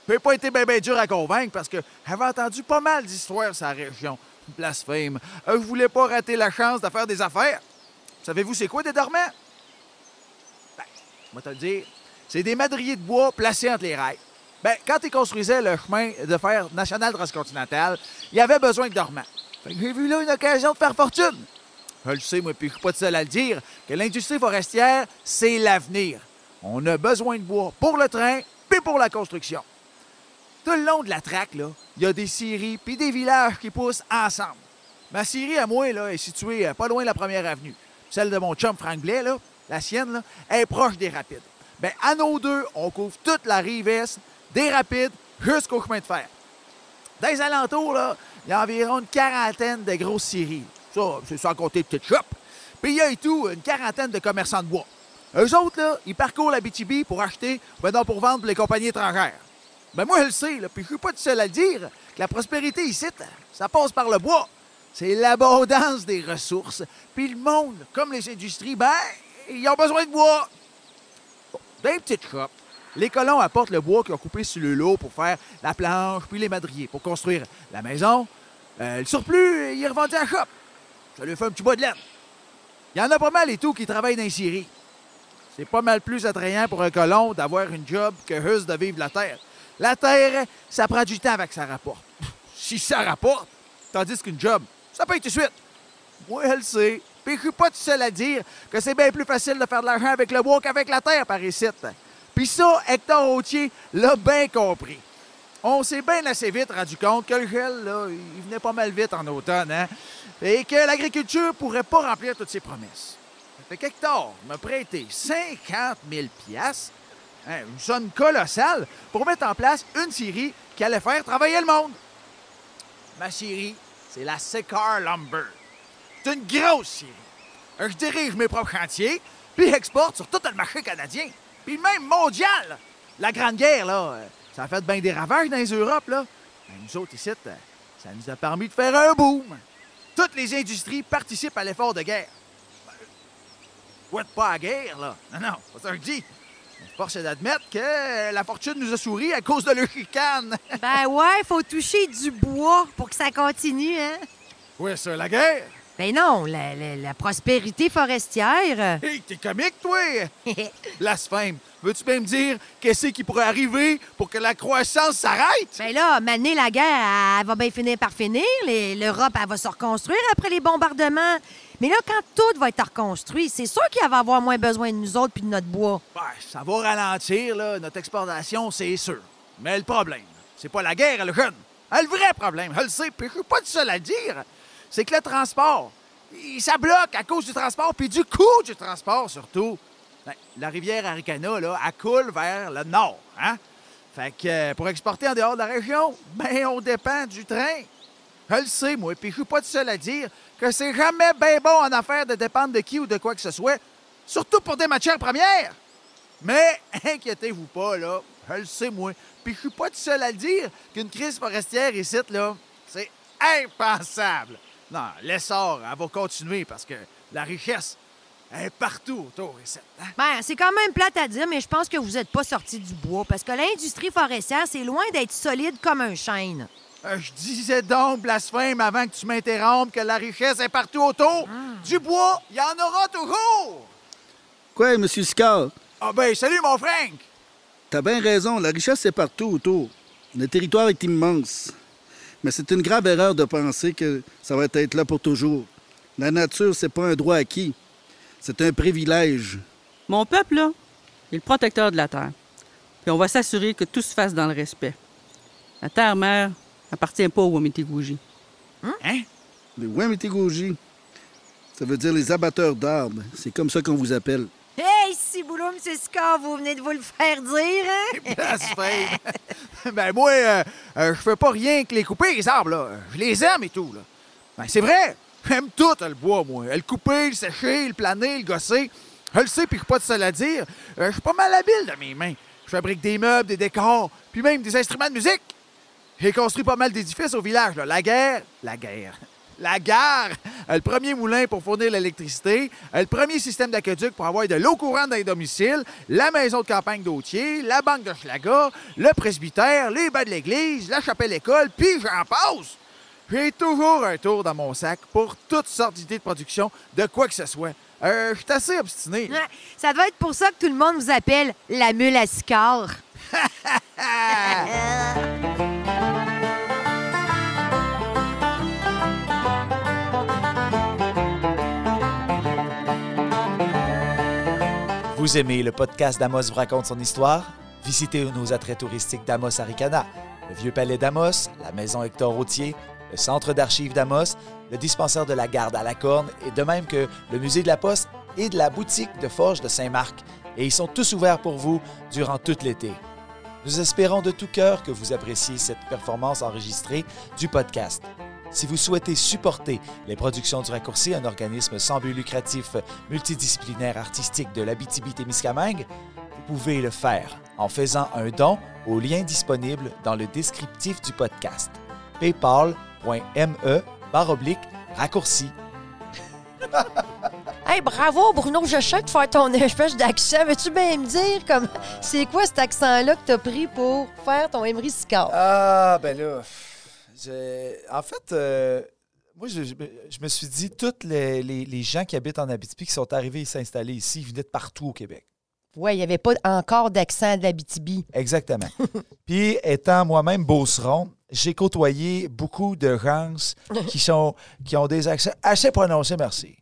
J'ai pas été bien ben dur à convaincre parce que j'avais entendu pas mal d'histoires sur la région. Blasphème. Euh, je voulais pas rater la chance de faire des affaires? Savez-vous c'est quoi des dormants? Ben, moi te le dire, c'est des madriers de bois placés entre les rails. Ben, quand ils construisaient le chemin de fer national transcontinental, il y avait besoin de dormants. J'ai vu là une occasion de faire fortune. Je le sais, moi, puis je suis pas tout seul à le dire, que l'industrie forestière, c'est l'avenir. On a besoin de bois pour le train, puis pour la construction. Tout le long de la traque, il y a des scieries puis des villages qui poussent ensemble. Ma scierie à moi, est située euh, pas loin de la première avenue.
celle de mon chum Frank la sienne, est proche des rapides. Ben, à nos deux, on couvre toute la rive est, des rapides jusqu'au chemin de fer. Dans les alentours, il y a environ une quarantaine de grosses scieries. Ça, c'est sans compter de petites shops. Puis il y a tout une quarantaine de commerçants de bois. Eux autres, là, ils parcourent la BTB pour acheter, ben pour vendre pour les compagnies étrangères. Ben moi, je le sais, puis je suis pas tout seul à le dire, la prospérité ici, ça passe par le bois. C'est l'abondance des ressources. Puis le monde, comme les industries, ben, ils ont besoin de bois. Les petites shops, les colons apportent le bois qu'ils ont coupé sur le lot pour faire la planche, puis les madriers pour construire la maison. Euh, le surplus, il est revendu à la shop. Ça lui fait un petit bois de laine. Il y en a pas mal et tout qui travaillent dans les scieries. C'est pas mal plus attrayant pour un colon d'avoir une job que juste de vivre la terre. La terre, ça prend du temps avec ça rapporte. Si ça rapporte, tandis qu'une job, ça paye tout de suite. Moi, elle sait. Puis je suis pas tout seul à dire que c'est bien plus facile de faire de l'argent avec le bois qu'avec la terre par ici. Puis ça, Hector Autier l'a bien compris. On s'est bien assez vite rendu compte que le gel, il venait pas mal vite en automne, hein? Et que l'agriculture pourrait pas remplir toutes ses promesses. Fait qu'Hector m'a prêté 50 000 piastres, hein, une somme colossale, pour mettre en place une scierie qui allait faire travailler le monde. Ma scierie, c'est la Secar Lumber. C'est une grosse scierie. Euh, Je dirige mes propres chantiers, puis exporte sur tout le marché canadien, puis même mondial. La Grande Guerre, là, euh, ça a fait bien des ravages dans les Europes, là. Ben, nous autres, ici, euh, ça nous a permis de faire un boom. Toutes les industries participent à l'effort de guerre. Ben, ouais, pas à guerre, là. Non, non, pas ça que je dis. Force est d'admettre que la fortune nous a souri à cause de leur chicane.
Ben ouais, faut toucher du bois pour que ça continue, hein?
ouais, ça, la guerre?
Ben non, la, la- la prospérité forestière.
Hé, t'es comique, toi! Blasphème. Veux-tu bien me dire qu'est-ce qui pourrait arriver pour que la croissance s'arrête?
ben là, mener la guerre, elle va bien finir par finir. L'Europe, elle va se reconstruire après les bombardements. Mais là, quand tout va être reconstruit, c'est sûr qu'il va avoir moins besoin de nous autres puis de notre bois.
Ben, ça va ralentir, notre exportation, c'est sûr. Mais le problème, c'est pas la guerre, le jeune. Ah, Le vrai problème, je le sais, puis je suis pas le seul à le dire, c'est que le transport, ça bloque à cause du transport, puis du coût du transport, surtout. Ben, la rivière Aricana, là, elle coule vers le nord, hein? Fait que euh, pour exporter en dehors de la région, ben, on dépend du train. Je le sais, moi, puis je suis pas le seul à dire que c'est jamais bien bon en affaire de dépendre de qui ou de quoi que ce soit, surtout pour des matières premières. Mais inquiétez-vous pas, là. Je le sais, moi. Puis je suis pas tout seul à le dire qu'une crise forestière ici, là, c'est impensable. Non, l'essor, elle va continuer parce que la richesse est partout autour ici. hein.
Ben, c'est quand même plate à dire, mais je pense que vous n'êtes pas sorti du bois parce que l'industrie forestière, c'est loin d'être solide comme un chêne.
Euh, Je disais donc, blasphème, avant que tu m'interrompes, que la richesse est partout autour. Du bois, il y en aura toujours.
Quoi, Monsieur Scar?
Ah ben, salut, mon Frank.
T'as bien raison, la richesse est partout autour. Le territoire est immense. Mais c'est une grave erreur de penser que ça va être là pour toujours. La nature, c'est pas un droit acquis. C'est un privilège.
Mon peuple, là, est le protecteur de la terre. Puis on va s'assurer que tout se fasse dans le respect. La terre-mère appartient pas aux Wamitigouji.
Hein?
Les Wamitigouji, ça veut dire les abatteurs d'arbres. C'est comme ça qu'on vous appelle.
Hey, si boulot, M. Scott, vous venez de vous le faire dire, hein?
Ben moi, euh, euh, je fais pas rien que les couper, les arbres, là. Je les aime et tout, là. Ben c'est vrai. J'aime tout, le bois, moi. Le couper, le sécher, le planer, le gosser. Je le sais, puis je suis pas de seul à dire. Euh, je suis pas mal habile de mes mains. Je fabrique des meubles, des décors, puis même des instruments de musique. J'ai construit pas mal d'édifices au village, là. La guerre, la guerre. La gare, euh, le premier moulin pour fournir l'électricité, euh, le premier système d'aqueduc pour avoir de l'eau courante dans les domiciles, la maison de campagne d'Autier, la banque de Schlaga, le presbytère, les bas de l'église, la chapelle école, puis j'en passe. J'ai toujours un tour dans mon sac pour toutes sortes d'idées de production de quoi que ce soit. Euh, je suis assez obstiné.
Ouais, Ça doit être pour ça que tout le monde vous appelle la mule à sicard.
Vous aimez le podcast d'Amos vous raconte son histoire? Visitez nos attraits touristiques d'Amos Aricana, le Vieux Palais d'Amos, la Maison Hector Routier,
le Centre d'archives d'Amos, le dispensaire de la Garde à la Corne et de même que le Musée de la Poste et de la boutique de Forge de Saint-Marc. Et ils sont tous ouverts pour vous durant tout l'été. Nous espérons de tout cœur que vous appréciez cette performance enregistrée du podcast. Si vous souhaitez supporter les productions du Raccourci, un organisme sans but lucratif multidisciplinaire artistique de l'Abitibi-Témiscamingue, vous pouvez le faire en faisant un don au lien disponible dans le descriptif du podcast. paypal.me oblique raccourci.
Hey, bravo, Bruno, je sais de faire ton espèce d'accent. Veux-tu bien me dire comme c'est quoi cet accent-là que t'as pris pour faire ton Emery Sicard?
Ah, ben là, en fait, euh, moi, je, je me- je me suis dit, tous les, les- les gens qui habitent en Abitibi, qui sont arrivés et s'installer ici, ils venaient de partout au Québec.
Ouais, il n'y avait pas encore d'accent de l'Abitibi.
Exactement. Puis, étant moi-même beauceron, j'ai côtoyé beaucoup de gens qui, sont, qui ont des accents assez prononcés, merci.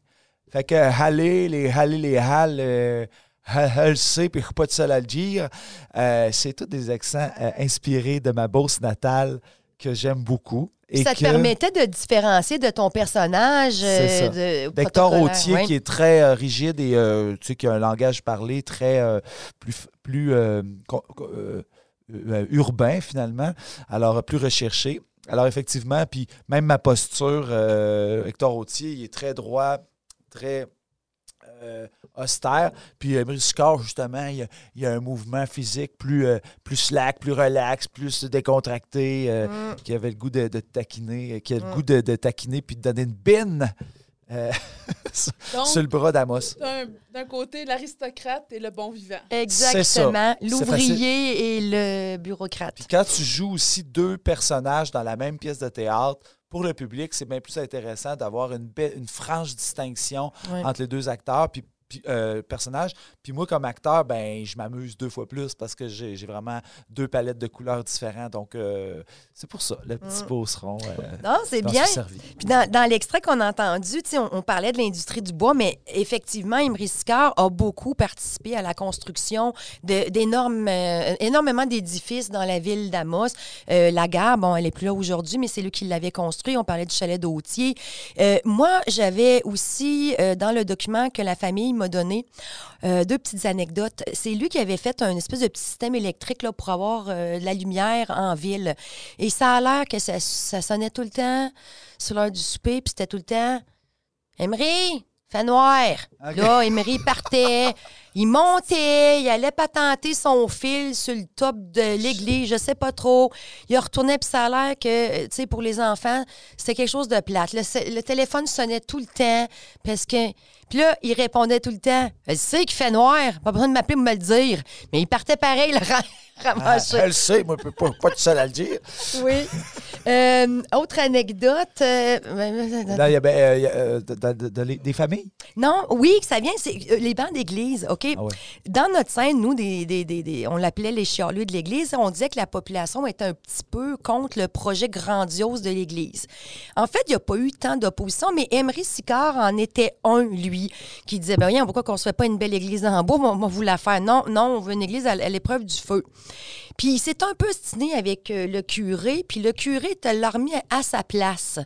Fait que haller, les haller, les hal, euh, hal, puis je suis pas de seul à le dire, euh, c'est tous des accents euh, inspirés de ma Beauce natale que j'aime beaucoup. Et
ça te
que-
permettait de différencier de ton personnage. De
D'Hector Autier, qui est très euh, rigide et euh, tu sais, qui a un langage parlé très euh, plus, plus euh, euh, euh, urbain, finalement, alors plus recherché. Alors, effectivement, puis même ma posture, euh, Hector Autier, il est très droit, très euh, austère. Puis euh, Maurice Sicard, justement, il y, a, il y a un mouvement physique plus, euh, plus slack, plus relax, plus décontracté, euh,
Mm.
qui avait le goût de, de taquiner, euh, qui a le
Mm.
goût de, de taquiner puis de donner une bine sur-
Donc,
sur le bras d'Amos.
d'un côté, l'aristocrate et le bon vivant.
Exactement. L'ouvrier et le bureaucrate.
Puis quand tu joues aussi deux personnages dans la même pièce de théâtre, pour le public, c'est bien plus intéressant d'avoir une, belle- une franche distinction entre les deux acteurs puis, euh, personnages. Puis moi, comme acteur, ben je m'amuse deux fois plus parce que j'ai vraiment deux palettes de couleurs différentes. Donc, euh, c'est pour ça, le petit
Mm.
beauceron. euh,
Non, c'est bien. Puis dans, dans l'extrait qu'on a entendu, on, on parlait de l'industrie du bois, mais effectivement, Imri Sicard a beaucoup participé à la construction d'énormes, énormément d'édifices dans la ville d'Amos. La gare, bon, elle est plus là aujourd'hui, mais c'est lui qui l'avait construit. On parlait du chalet d'Autier. Moi, j'avais aussi, dans le document que la famille m'a donné, euh, deux petites anecdotes. C'est lui qui avait fait un espèce de petit système électrique là, pour avoir euh, de la lumière en ville. Et ça a l'air que ça, ça sonnait tout le temps sur l'heure du souper, puis c'était tout le temps Emery, fait noir. Là, Emery partait, il montait, il allait patenter son fil sur le top de l'église, je sais pas trop. Il retournait, puis ça a l'air que, tu sais, pour les enfants, c'était quelque chose de plate. Le, le téléphone sonnait tout le temps, parce que. Puis là, il répondait tout le temps Je sais qu'il fait noir, pas besoin de m'appeler pour me le dire. Mais il partait pareil, le
Ah,
ramasser.
elle le sait, moi, je peux pas, pas tout seul à le dire.
Oui. Euh, autre anecdote. euh,
Là, il y a, ben, euh, il y a, euh, de- de- de- de les- des familles?
non, oui, que ça vient, c'est euh, les bancs d'église, OK?
Ah ouais.
Dans notre scène, nous, des, des- des- des- on l'appelait les chialeux de l'église, on disait que la population était un petit peu contre le projet grandiose de l'église. En fait, il n'y a pas eu tant d'opposition, mais Emery Sicard en était un, lui, qui disait, ben voyons, pourquoi qu'on se fait pas une belle église en bois, on va vous la faire. Non, non, on veut une église à, à l'épreuve du feu. Puis il s'est un peu stiné avec euh, le curé, puis le curé l'a remis à sa place.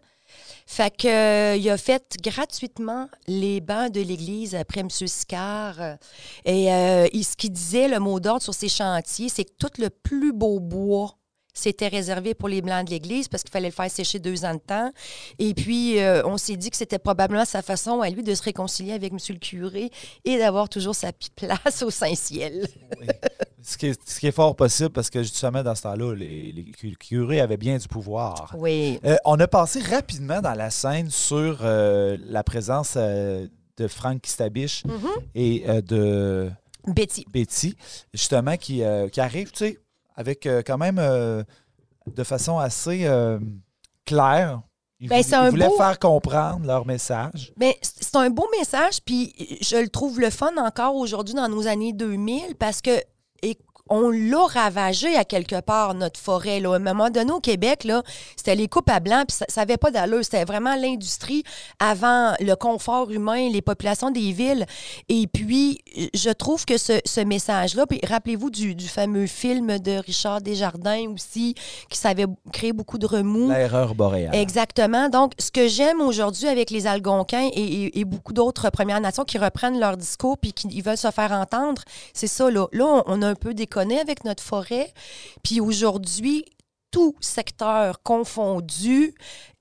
Fait que, euh, il a fait gratuitement les bancs de l'église après M. Sicard. Et euh, ce qu'il disait, le mot d'ordre sur ces chantiers, c'est que tout le plus beau bois c'était réservé pour les blancs de l'église parce qu'il fallait le faire sécher deux ans de temps. Et puis, euh, on s'est dit que c'était probablement sa façon à lui de se réconcilier avec M. le curé et d'avoir toujours sa place au Saint-Ciel.
Oui. ce, qui est, ce qui est fort possible parce que justement, dans ce temps-là, les, les cu- curés avaient bien du pouvoir.
Oui.
Euh, on a passé rapidement dans la scène sur euh, la présence de Franck Kistabiche
Mhm.
et euh, de
Betty.
Betty, justement, qui, qui arrive, tu sais, avec euh, quand même euh, de façon assez euh, claire. Ils,
Ben,
ils voulaient
beau-
faire comprendre leur message.
C- c'est un beau message, puis je le trouve le fun encore aujourd'hui dans nos années 2000 parce que, on l'a ravagé à quelque part, notre forêt. Là. À un moment donné, au Québec, là, c'était les coupes à blanc, puis ça n'avait pas d'allure. C'était vraiment l'industrie avant le confort humain, les populations des villes. Et puis, je trouve que ce, ce message-là, puis rappelez-vous du, du fameux film de Richard Desjardins aussi, qui savait créer beaucoup de remous.
L'erreur boréale.
Exactement. Donc, ce que j'aime aujourd'hui avec les Algonquins et, et- et beaucoup d'autres Premières Nations qui reprennent leur discours puis qui ils veulent se faire entendre, c'est ça, là. Là, on, on a un peu avec notre forêt. Puis aujourd'hui, tout secteur confondu,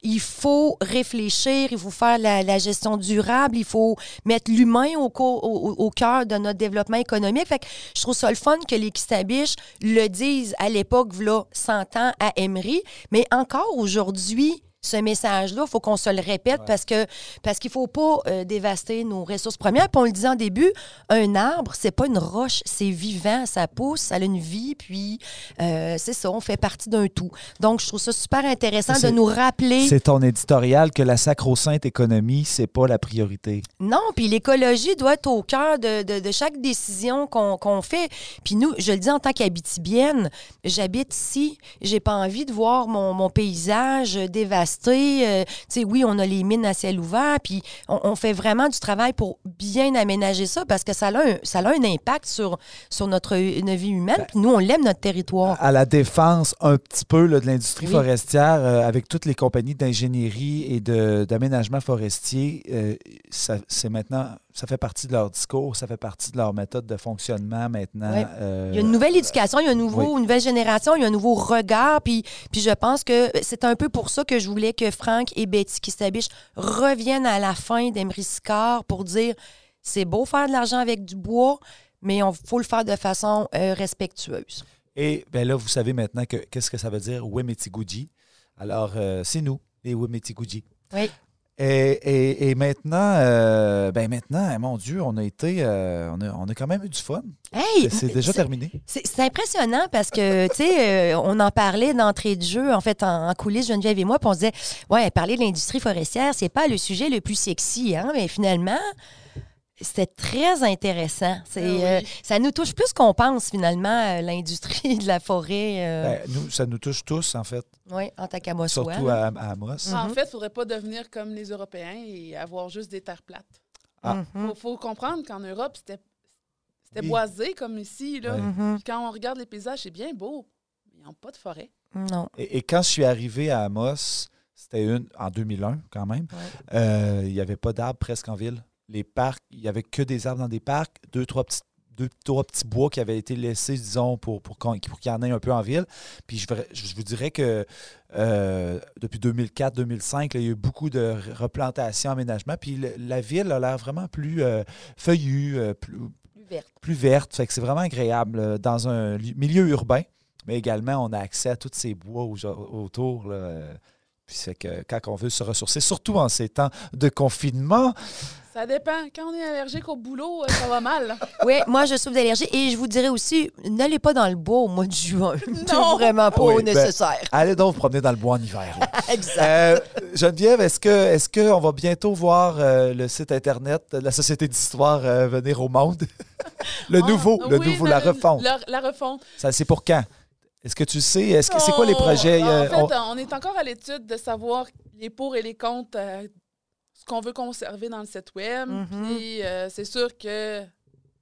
il faut réfléchir, il faut faire la, gestion durable, il faut mettre l'humain au, au, cœur de notre développement économique. Fait que je trouve ça le fun que les Kistabiches le disent à l'époque, là, 100 ans à Emery, mais encore aujourd'hui, ce message-là, il faut qu'on se le répète parce que parce qu'il faut pas euh, dévaster nos ressources premières. Puis on le disait en début, un arbre, c'est pas une roche, c'est vivant, ça pousse, ça a une vie, puis euh, c'est ça, on fait partie d'un tout. Donc, je trouve ça super intéressant de nous rappeler.
C'est ton éditorial que la sacro-sainte économie, c'est pas la priorité.
Non, puis l'écologie doit être au cœur de, de- de chaque décision qu'on qu'on fait. Puis nous, je le dis en tant qu'habitibienne, j'habite ici. J'ai pas envie de voir mon, mon paysage dévasté. Euh, oui, on a les mines à ciel ouvert, puis on, on fait vraiment du travail pour bien aménager ça parce que ça a un, ça a un impact sur, sur notre vie humaine. Puis nous, on l'aime, notre territoire.
À la défense un petit peu là, de l'industrie
Oui.
forestière, euh, avec toutes les compagnies d'ingénierie et d'aménagement forestier, euh, c'est maintenant, ça fait partie de leur discours, ça fait partie de leur méthode de fonctionnement maintenant. Euh,
Il y a une nouvelle éducation, il y a un nouveau,
oui.
une nouvelle génération, il y a un nouveau regard. Puis, puis je pense que c'est un peu pour ça que je voulais que Franck et Betty Kistabiche reviennent à la fin d'Emery Sicard pour dire c'est beau faire de l'argent avec du bois, mais il faut le faire de façon euh, respectueuse.
Et ben là, vous savez maintenant que qu'est-ce que ça veut dire Wemetigoudji. Alors, euh, c'est nous, les Wemetigoudji.
Oui.
Et, et- et maintenant, euh, ben maintenant, mon Dieu, on a été, euh, on, a, on a quand même eu du fun.
Hey!
C'est déjà
c'est-
terminé.
C'est c'est impressionnant parce que, tu sais, euh, on en parlait d'entrée de jeu, en fait, en, en coulisses, Geneviève et moi, puis on se disait, ouais, parler de l'industrie forestière, c'est pas le sujet le plus sexy, hein, mais finalement, c'était très intéressant. C'est,
Ah oui.
euh, ça nous touche plus qu'on pense, finalement, euh, l'industrie de la forêt, euh,
Ben, nous, ça nous touche tous, en fait,
ouais, en tant qu'à moi
surtout à, à Amos.
En fait, il ne faudrait pas devenir comme les Européens et avoir juste des terres plates.
Ah.
Mhm.
Il faut, comprendre qu'en Europe, c'était c'était
Oui.
boisé comme ici. Là.
Mhm.
Quand on regarde les paysages, c'est bien beau. mais Ils n'ont pas de forêt.
Non.
Et, et quand je suis arrivé à Amos, c'était une en 2001 quand même,
Ouais.
euh, il n'y avait pas d'arbres presque en ville. Les parcs, il n'y avait que des arbres dans des parcs, deux, trois petits, deux, trois petits bois qui avaient été laissés, disons, pour, pour, qu'il y en ait un peu en ville. Puis je, je vous dirais que euh, depuis 2004-2005, il y a eu beaucoup de re- replantations, aménagements. Puis le- la ville a l'air vraiment plus euh, feuillue, euh, plus,
Plus verte.
plus verte. Fait que c'est vraiment agréable dans un li- milieu urbain, mais également on a accès à tous ces bois au- autour. là, Puis c'est que quand on veut se ressourcer, surtout en ces temps de confinement,
Ça dépend. Quand on est allergique au boulot, euh, ça va mal.
Oui, moi, je souffre d'allergie. Et je vous dirais aussi, n'allez pas dans le bois au mois de juin.
Non.
vraiment pas
Oui, ben,
nécessaire.
allez donc vous promener dans le bois en hiver.
exact.
Euh, Geneviève, est-ce que est-ce qu'on va bientôt voir euh, le site internet de la Société d'histoire euh, venir au monde? le
Ah,
nouveau, le
oui,
nouveau, la refonte.
La, la refonte.
Ça, c'est pour quand? Est-ce que tu sais? Est-ce que c'est quoi les projets?
En fait,
on-
on... est encore à l'étude de savoir les pour et les contre, euh, qu'on veut conserver dans le site web.
Mhm.
Puis euh, c'est sûr que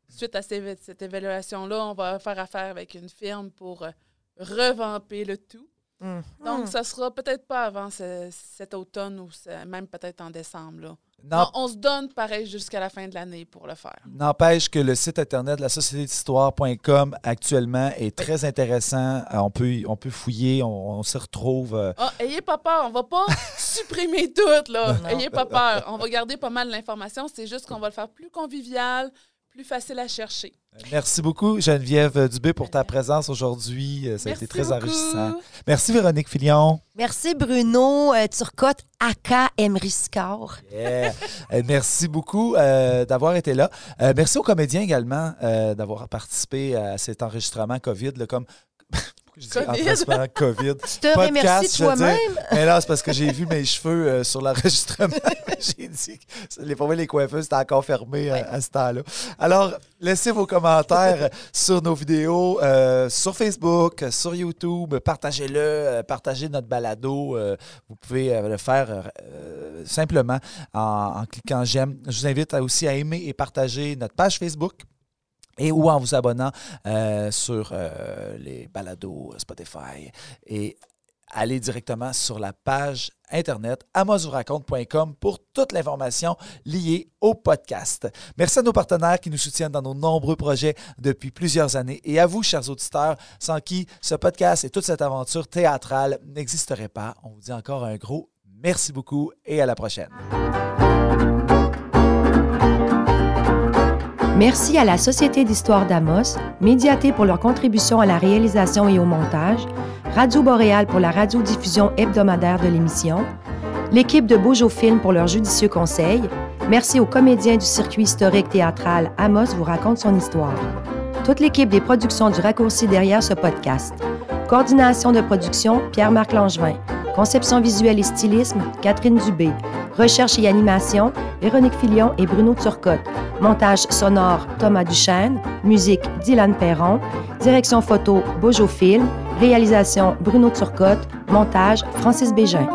suite à ces- cette évaluation-là, on va faire affaire avec une firme pour euh, revamper le tout.
Mhm.
Donc, ça sera peut-être pas avant ce- cet automne ou même peut-être en décembre. là.
Non,
On, on se donne pareil jusqu'à la fin de l'année pour le faire.
N'empêche que le site internet de la société d'histoire.com actuellement est très intéressant. Euh, On peut, on peut fouiller, on, on s'y retrouve. euh,
Ah, ayez pas peur, on va pas supprimer tout, là.
Non.
Ayez pas peur. On va garder pas mal l'information. C'est juste qu'on va le faire plus convivial, plus facile à chercher.
Merci beaucoup, Geneviève Dubé, pour ta présence aujourd'hui. Euh, Ça a
Merci
été très
beaucoup.
enrichissant. Merci, Véronique Filion.
Merci Bruno euh, Turcotte, aka Emery.
Yeah. Euh, merci beaucoup euh, d'avoir été là. Euh, merci aux comédiens également euh, d'avoir participé à cet enregistrement COVID. là, comme Je dis
COVID.
enregistrement COVID.
Tu te remercies
Podcast, je veux dire.
toi-même.
Mais là, c'est parce que j'ai vu mes cheveux euh, sur l'enregistrement. j'ai dit que les, pour moi, les coiffeuses étaient encore fermées euh, à ce temps-là. Alors, laissez vos commentaires sur nos vidéos, euh, sur Facebook, sur YouTube. Partagez-le, euh, partagez notre balado. euh, vous pouvez euh, le faire euh, simplement en, en cliquant j'aime. Je vous invite à- aussi à aimer et partager notre page Facebook et ou en vous abonnant euh, sur euh, les balados euh, Spotify et aller directement sur la page internet amosvouraconte.com pour toute l'information liée au podcast. Merci à nos partenaires qui nous soutiennent dans nos nombreux projets depuis plusieurs années et à vous, chers auditeurs, sans qui ce podcast et toute cette aventure théâtrale n'existeraient pas. On vous dit encore un gros merci beaucoup et à la prochaine.
Merci à la Société d'histoire d'Amos, Médiaté pour leur contribution à la réalisation et au montage, Radio Boréal pour la radiodiffusion hebdomadaire de l'émission, l'équipe de Beaujo Film pour leurs judicieux conseils. Merci aux comédiens du circuit historique théâtral Amos vous raconte son histoire. Toute l'équipe des productions du raccourci derrière ce podcast. Coordination de production, Pierre-Marc Langevin. Conception visuelle et stylisme, Catherine Dubé. Recherche et animation, Véronique Filion et Bruno Turcotte. Montage sonore, Thomas Duchesne. Musique, Dylan Perron. Direction photo, Bojo Film. Réalisation, Bruno Turcotte. Montage, Francis Bégin.